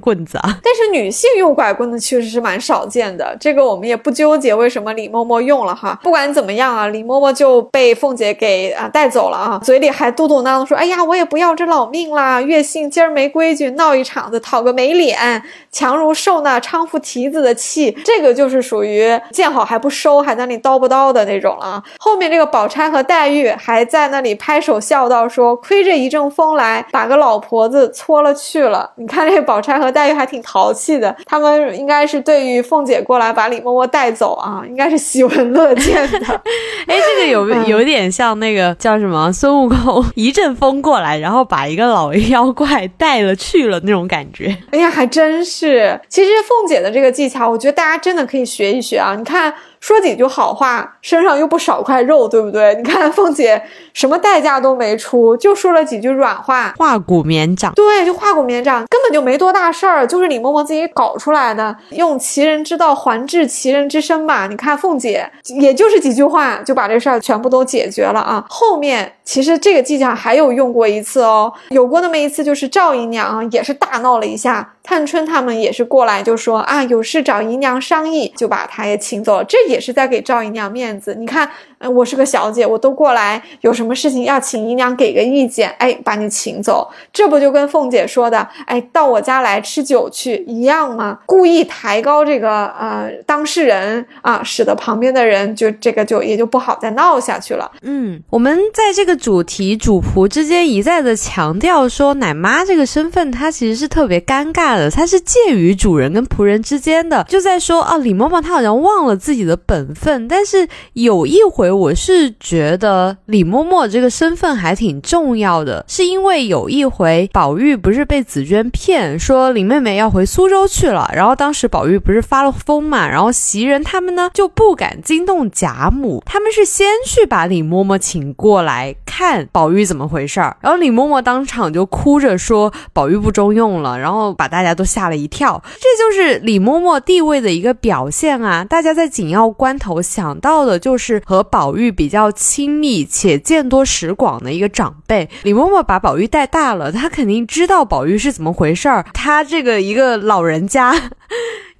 [SPEAKER 2] 棍子啊。
[SPEAKER 1] 但是女性用拐棍子其确实是蛮少见的。这个我们也不纠结为什么李嬷嬷用了哈。不管怎么样啊，李嬷嬷就被凤姐给啊带走了啊，嘴里还嘟嘟囔囔说：“哎呀，我也不要这老命啦，月信今儿没规矩，闹一场子，讨个没脸，强如受那娼妇蹄子的气。”这个就是属于见好还不收，还在那里叨不叨的那种了啊。后面这个宝钗和黛玉还在那里拍手笑道说：“亏这一阵风来，把个老婆子搓了去了。”你看这宝钗和黛玉还挺淘气的，他们应该是对于凤姐过来把李嬷嬷带走啊，应该是喜闻乐见的。
[SPEAKER 2] 哎，这个有有点像那个叫什么孙悟空一阵风过来，然后把一个老妖怪带了去了那种感觉。
[SPEAKER 1] 哎呀，还真是。其实凤姐的这个技巧，我觉得大家真的可以学一学啊。你看。说几句好话，身上又不少块肉，对不对？你看凤姐什么代价都没出，就说了几句软话，
[SPEAKER 2] 化骨绵掌。
[SPEAKER 1] 对，就化骨绵掌，根本就没多大事儿，就是李嬷嬷自己搞出来的，用其人之道还治其人之身吧。你看凤姐，也就是几句话就把这事儿全部都解决了啊。后面其实这个技巧还有用过一次哦，有过那么一次，就是赵姨娘也是大闹了一下。探春他们也是过来就说啊，有事找姨娘商议，就把她也请走了。这也是在给赵姨娘面子。你看，我是个小姐，我都过来，有什么事情要请姨娘给个意见，哎，把你请走，这不就跟凤姐说的，哎，到我家来吃酒去一样吗？故意抬高这个呃当事人啊，使得旁边的人就这个就也就不好再闹下去了。
[SPEAKER 2] 嗯，我们在这个主题主仆之间一再的强调说，奶妈这个身份，她其实是特别尴尬。他是介于主人跟仆人之间的，就在说啊，李嬷嬷她好像忘了自己的本分，但是有一回我是觉得李嬷嬷这个身份还挺重要的，是因为有一回宝玉不是被紫娟骗说林妹妹要回苏州去了，然后当时宝玉不是发了疯嘛，然后袭人他们呢就不敢惊动贾母，他们是先去把李嬷嬷请过来看宝玉怎么回事儿，然后李嬷嬷当场就哭着说宝玉不中用了，然后把大家。大家都吓了一跳，这就是李嬷嬷地位的一个表现啊！大家在紧要关头想到的就是和宝玉比较亲密且见多识广的一个长辈。李嬷嬷把宝玉带大了，她肯定知道宝玉是怎么回事儿。她这个一个老人家。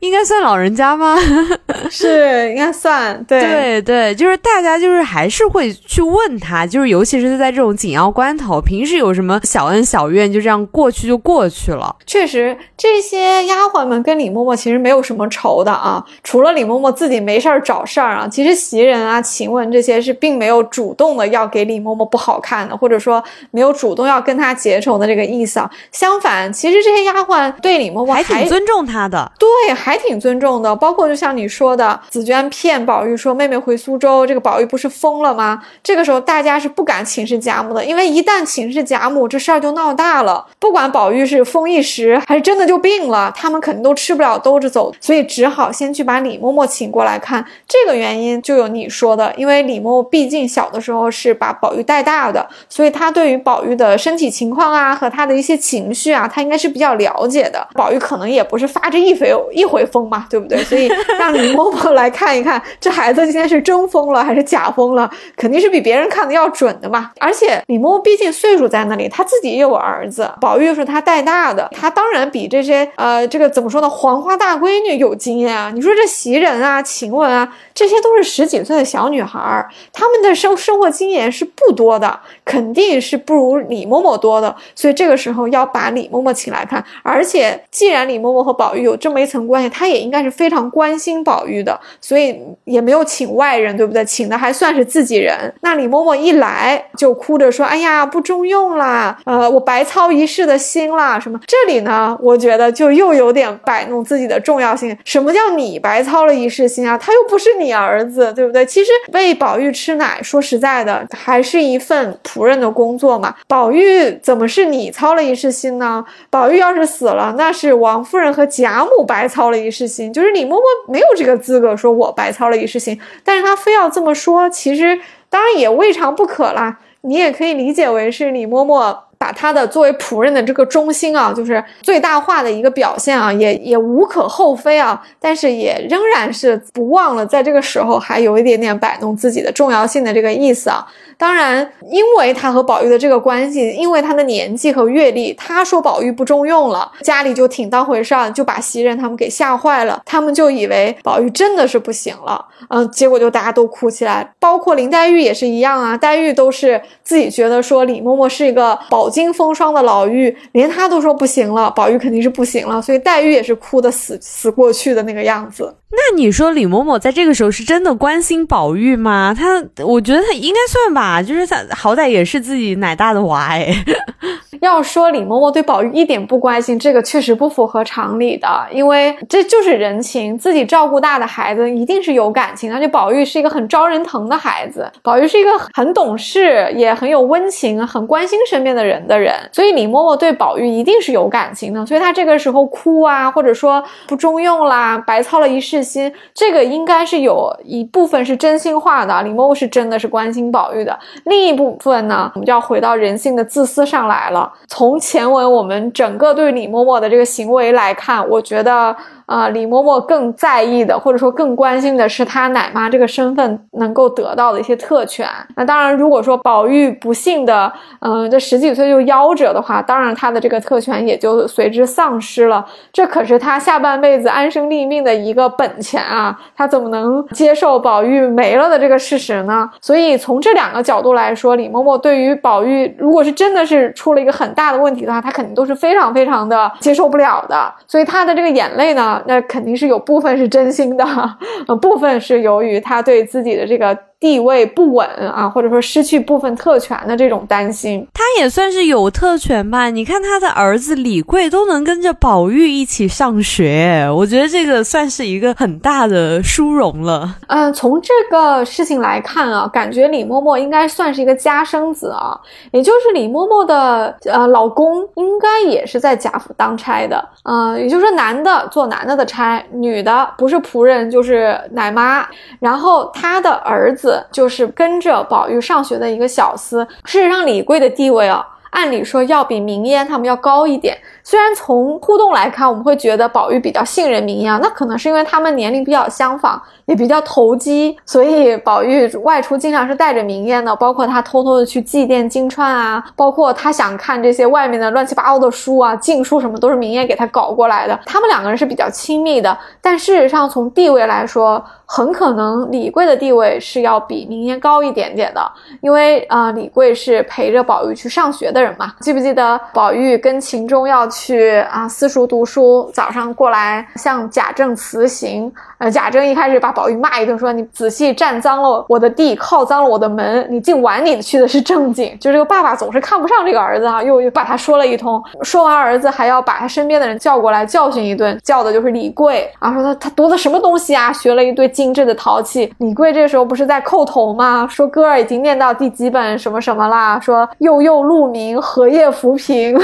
[SPEAKER 2] 应该算老人家吗？
[SPEAKER 1] 是，应该算。对
[SPEAKER 2] 对对，就是大家就是还是会去问他，就是尤其是在这种紧要关头，平时有什么小恩小怨，就这样过去就过去了。
[SPEAKER 1] 确实，这些丫鬟们跟李嬷嬷其实没有什么仇的啊，除了李嬷嬷自己没事儿找事儿啊，其实袭人啊、晴雯这些是并没有主动的要给李嬷嬷不好看的，或者说没有主动要跟她结仇的这个意思啊。相反，其实这些丫鬟对李嬷嬷
[SPEAKER 2] 还挺尊重她的。
[SPEAKER 1] 对。还挺尊重的，包括就像你说的，紫娟骗宝玉说妹妹回苏州，这个宝玉不是疯了吗？这个时候大家是不敢请示贾母的，因为一旦请示贾母，这事儿就闹大了。不管宝玉是疯一时，还是真的就病了，他们肯定都吃不了兜着走，所以只好先去把李嬷嬷请过来看。这个原因就有你说的，因为李嬷嬷毕竟小的时候是把宝玉带大的，所以她对于宝玉的身体情况啊和他的一些情绪啊，她应该是比较了解的。宝玉可能也不是发着一回一回。会疯嘛，对不对？所以让李嬷嬷来看一看，这孩子今天是真疯了还是假疯了？肯定是比别人看的要准的嘛。而且李嬷嬷毕竟岁数在那里，她自己也有儿子，宝玉又是她带大的，她当然比这些呃这个怎么说呢，黄花大闺女有经验啊。你说这袭人啊、晴雯啊，这些都是十几岁的小女孩儿，她们的生生活经验是不多的，肯定是不如李嬷嬷多的。所以这个时候要把李嬷嬷请来看。而且既然李嬷嬷和宝玉有这么一层关系，她也应该是非常关心宝玉的，所以也没有请外人，对不对？请的还算是自己人。那李嬷嬷一来就哭着说：“哎呀，不中用啦，呃，我白操一世的心啦。”什么？这里呢，我觉得就又有点摆弄自己的重要性。什么叫你白操了一世心啊？他又不是你你儿子，对不对？其实喂宝玉吃奶，说实在的，还是一份仆人的工作嘛。宝玉怎么是你操了一世心呢？宝玉要是死了，那是王夫人和贾母白操了。一世心，就是李嬷嬷没有这个资格说我白操了一世心，但是她非要这么说，其实当然也未尝不可啦。你也可以理解为是李嬷嬷把他的作为仆人的这个忠心啊，就是最大化的一个表现啊，也也无可厚非啊。但是也仍然是不忘了在这个时候还有一点点摆弄自己的重要性的这个意思啊。当然，因为他和宝玉的这个关系，因为他的年纪和阅历，他说宝玉不中用了，家里就挺当回事儿，就把袭人他们给吓坏了，他们就以为宝玉真的是不行了，嗯，结果就大家都哭起来，包括林黛玉也是一样啊，黛玉都是自己觉得说李嬷嬷是一个宝饱经风霜的老妪，连他都说不行了，宝玉肯定是不行了，所以黛玉也是哭的死死过去的那个样子。
[SPEAKER 2] 那你说李嬷嬷在这个时候是真的关心宝玉吗？她，我觉得她应该算吧，就是她好歹也是自己奶大的娃哎。
[SPEAKER 1] 要说李嬷嬷对宝玉一点不关心，这个确实不符合常理的，因为这就是人情，自己照顾大的孩子一定是有感情。而且宝玉是一个很招人疼的孩子，宝玉是一个很懂事，也很有温情，很关心身边的人的人，所以李嬷嬷对宝玉一定是有感情的。所以她这个时候哭啊，或者说不中用啦，白操了一世心，这个应该是有一部分是真心话的。李嬷嬷是真的是关心宝玉的，另一部分呢，我们就要回到人性的自私上来了。从前文我们整个对李嬷嬷的这个行为来看，我觉得。啊，李嬷嬷更在意的，或者说更关心的是她奶妈这个身份能够得到的一些特权。那当然，如果说宝玉不幸的，嗯，这十几岁就夭折的话，当然他的这个特权也就随之丧失了。这可是他下半辈子安身立命的一个本钱啊，他怎么能接受宝玉没了的这个事实呢？所以从这两个角度来说，李嬷嬷对于宝玉，如果是真的是出了一个很大的问题的话，她肯定都是非常非常的接受不了的。所以她的这个眼泪呢？那肯定是有部分是真心的，呃，部分是由于他对自己的这个。地位不稳啊，或者说失去部分特权的这种担心，
[SPEAKER 2] 他也算是有特权吧？你看他的儿子李贵都能跟着宝玉一起上学，我觉得这个算是一个很大的殊荣了。
[SPEAKER 1] 嗯，从这个事情来看啊，感觉李嬷嬷应该算是一个家生子啊，也就是李嬷嬷的呃老公应该也是在贾府当差的，嗯，也就是说男的做男的的差，女的不是仆人就是奶妈，然后他的儿子。就是跟着宝玉上学的一个小厮。事实上，李贵的地位啊，按理说要比明烟他们要高一点。虽然从互动来看，我们会觉得宝玉比较信任明烟，那可能是因为他们年龄比较相仿。也比较投机，所以宝玉外出经常是带着明烟的，包括他偷偷的去祭奠金钏啊，包括他想看这些外面的乱七八糟的书啊，禁书什么都是明烟给他搞过来的。他们两个人是比较亲密的，但事实上从地位来说，很可能李贵的地位是要比明烟高一点点的，因为啊，李贵是陪着宝玉去上学的人嘛。记不记得宝玉跟秦钟要去啊私塾读书，早上过来向贾政辞行，呃，贾政一开始把。宝玉骂一顿，说你仔细占脏了我的地，靠脏了我的门，你竟碗里去的是正经。就这个爸爸总是看不上这个儿子啊，又又把他说了一通。说完儿子还要把他身边的人叫过来教训一顿，叫的就是李贵啊，说他他读的什么东西啊，学了一堆精致的陶器。李贵这时候不是在叩头吗？说歌儿已经念到第几本什么什么啦？说幼幼鹿鸣，荷叶浮萍。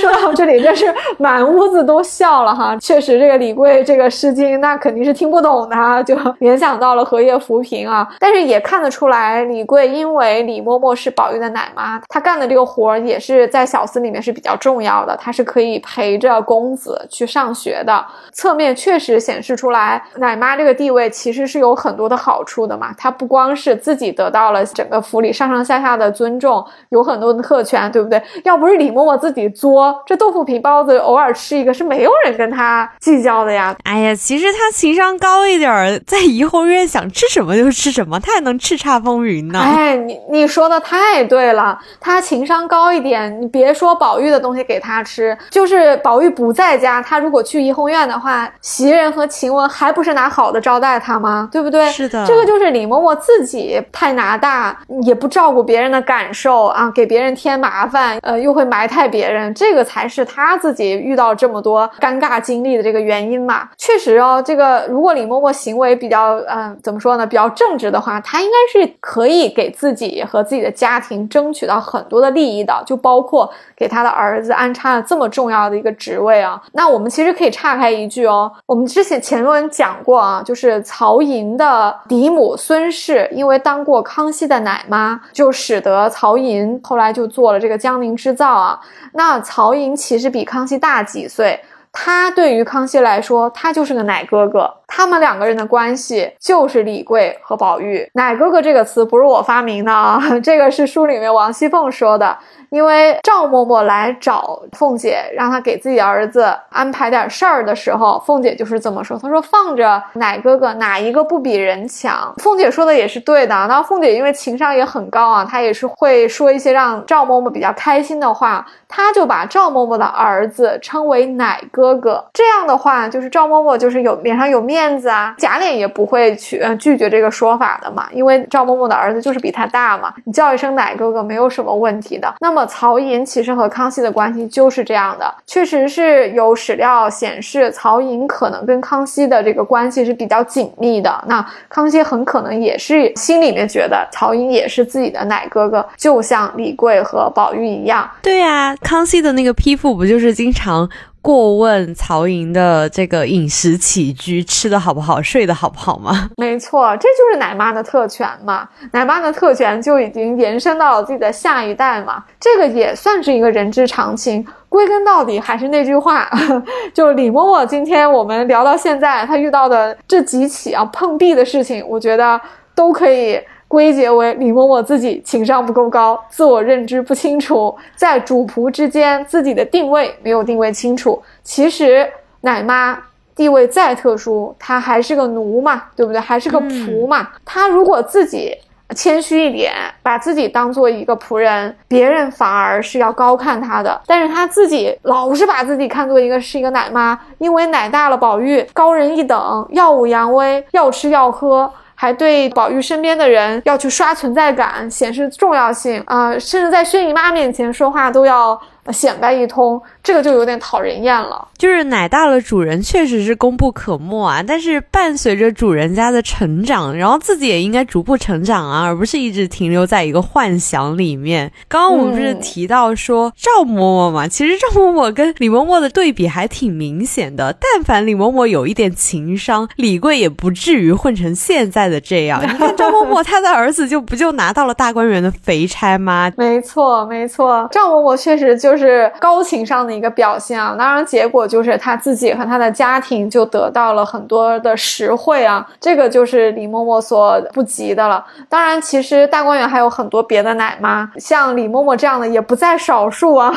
[SPEAKER 1] 说到这里，真是满屋子都笑了哈。确实，这个李贵这个诗经那肯定是听不懂的，就。联想到了荷叶浮萍啊，但是也看得出来，李贵因为李嬷嬷是宝玉的奶妈，她干的这个活儿也是在小厮里面是比较重要的，她是可以陪着公子去上学的。侧面确实显示出来，奶妈这个地位其实是有很多的好处的嘛。她不光是自己得到了整个府里上上下下的尊重，有很多的特权，对不对？要不是李嬷嬷自己作，这豆腐皮包子偶尔吃一个，是没有人跟他计较的呀。
[SPEAKER 2] 哎呀，其实他情商高一点儿。在怡红院想吃什么就吃什么，他还能叱咤风云呢。
[SPEAKER 1] 哎，你你说的太对了，他情商高一点，你别说宝玉的东西给他吃，就是宝玉不在家，他如果去怡红院的话，袭人和晴雯还不是拿好的招待他吗？对不对？
[SPEAKER 2] 是的，
[SPEAKER 1] 这个就是李嬷嬷自己太拿大，也不照顾别人的感受啊，给别人添麻烦，呃，又会埋汰别人，这个才是他他自己遇到这么多尴尬经历的这个原因嘛。确实哦，这个如果李嬷嬷行为。比较嗯，怎么说呢？比较正直的话，他应该是可以给自己和自己的家庭争取到很多的利益的，就包括给他的儿子安插了这么重要的一个职位啊。那我们其实可以岔开一句哦，我们之前前文讲过啊，就是曹寅的嫡母孙氏，因为当过康熙的奶妈，就使得曹寅后来就做了这个江宁织造啊。那曹寅其实只比康熙大几岁。他对于康熙来说，他就是个奶哥哥。他们两个人的关系就是李贵和宝玉。奶哥哥这个词不是我发明的啊，这个是书里面王熙凤说的。因为赵嬷嬷来找凤姐，让她给自己儿子安排点事儿的时候，凤姐就是这么说。她说：“放着奶哥哥，哪一个不比人强？”凤姐说的也是对的。那凤姐因为情商也很高啊，她也是会说一些让赵嬷嬷比较开心的话。她就把赵嬷嬷的儿子称为奶哥哥。这样的话，就是赵嬷嬷就是有脸上有面子啊，贾琏也不会去拒绝这个说法的嘛。因为赵嬷嬷的儿子就是比他大嘛，你叫一声奶哥哥没有什么问题的。那么。曹寅其实和康熙的关系就是这样的，确实是有史料显示，曹寅可能跟康熙的这个关系是比较紧密的。那康熙很可能也是心里面觉得曹寅也是自己的奶哥哥，就像李贵和宝玉一样。
[SPEAKER 2] 对呀，康熙的那个批复不就是经常？过问曹寅的这个饮食起居，吃的好不好，睡得好不好吗？
[SPEAKER 1] 没错，这就是奶妈的特权嘛。奶妈的特权就已经延伸到了自己的下一代嘛。这个也算是一个人之常情。归根到底还是那句话，就李嬷嬷今天我们聊到现在，她遇到的这几起啊碰壁的事情，我觉得都可以。归结为李嬷嬷自己情商不够高，自我认知不清楚，在主仆之间自己的定位没有定位清楚。其实奶妈地位再特殊，她还是个奴嘛，对不对？还是个仆嘛。她如果自己谦虚一点，把自己当做一个仆人，别人反而是要高看她的。但是她自己老是把自己看作一个是一个奶妈，因为奶大了宝玉高人一等，耀武扬威，要吃要喝。还对宝玉身边的人要去刷存在感，显示重要性啊，甚至在薛姨妈面前说话都要。显摆一通，这个就有点讨人厌了。
[SPEAKER 2] 就是奶大了，主人确实是功不可没啊。但是伴随着主人家的成长，然后自己也应该逐步成长啊，而不是一直停留在一个幻想里面。刚刚我们不是提到说赵嬷嬷嘛？其实赵嬷嬷跟李嬷嬷的对比还挺明显的。但凡李嬷嬷有一点情商，李贵也不至于混成现在的这样。你看赵嬷嬷，她的儿子就不就拿到了大观园的肥差吗？
[SPEAKER 1] 没错，没错，赵嬷嬷确实就。就是高情商的一个表现啊，当然结果就是他自己和他的家庭就得到了很多的实惠啊，这个就是李嬷嬷所不及的了。当然，其实大观园还有很多别的奶妈，像李嬷嬷这样的也不在少数啊。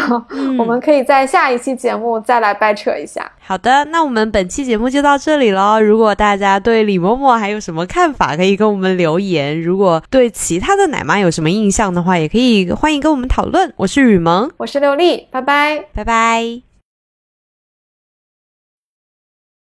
[SPEAKER 1] 我们可以在下一期节目再来掰扯一下。
[SPEAKER 2] 好的，那我们本期节目就到这里了。如果大家对李嬷嬷还有什么看法，可以跟我们留言。如果对其他的奶妈有什么印象的话，也可以欢迎跟我们讨论。我是雨萌，
[SPEAKER 1] 我是刘丽。拜拜，
[SPEAKER 2] 拜拜。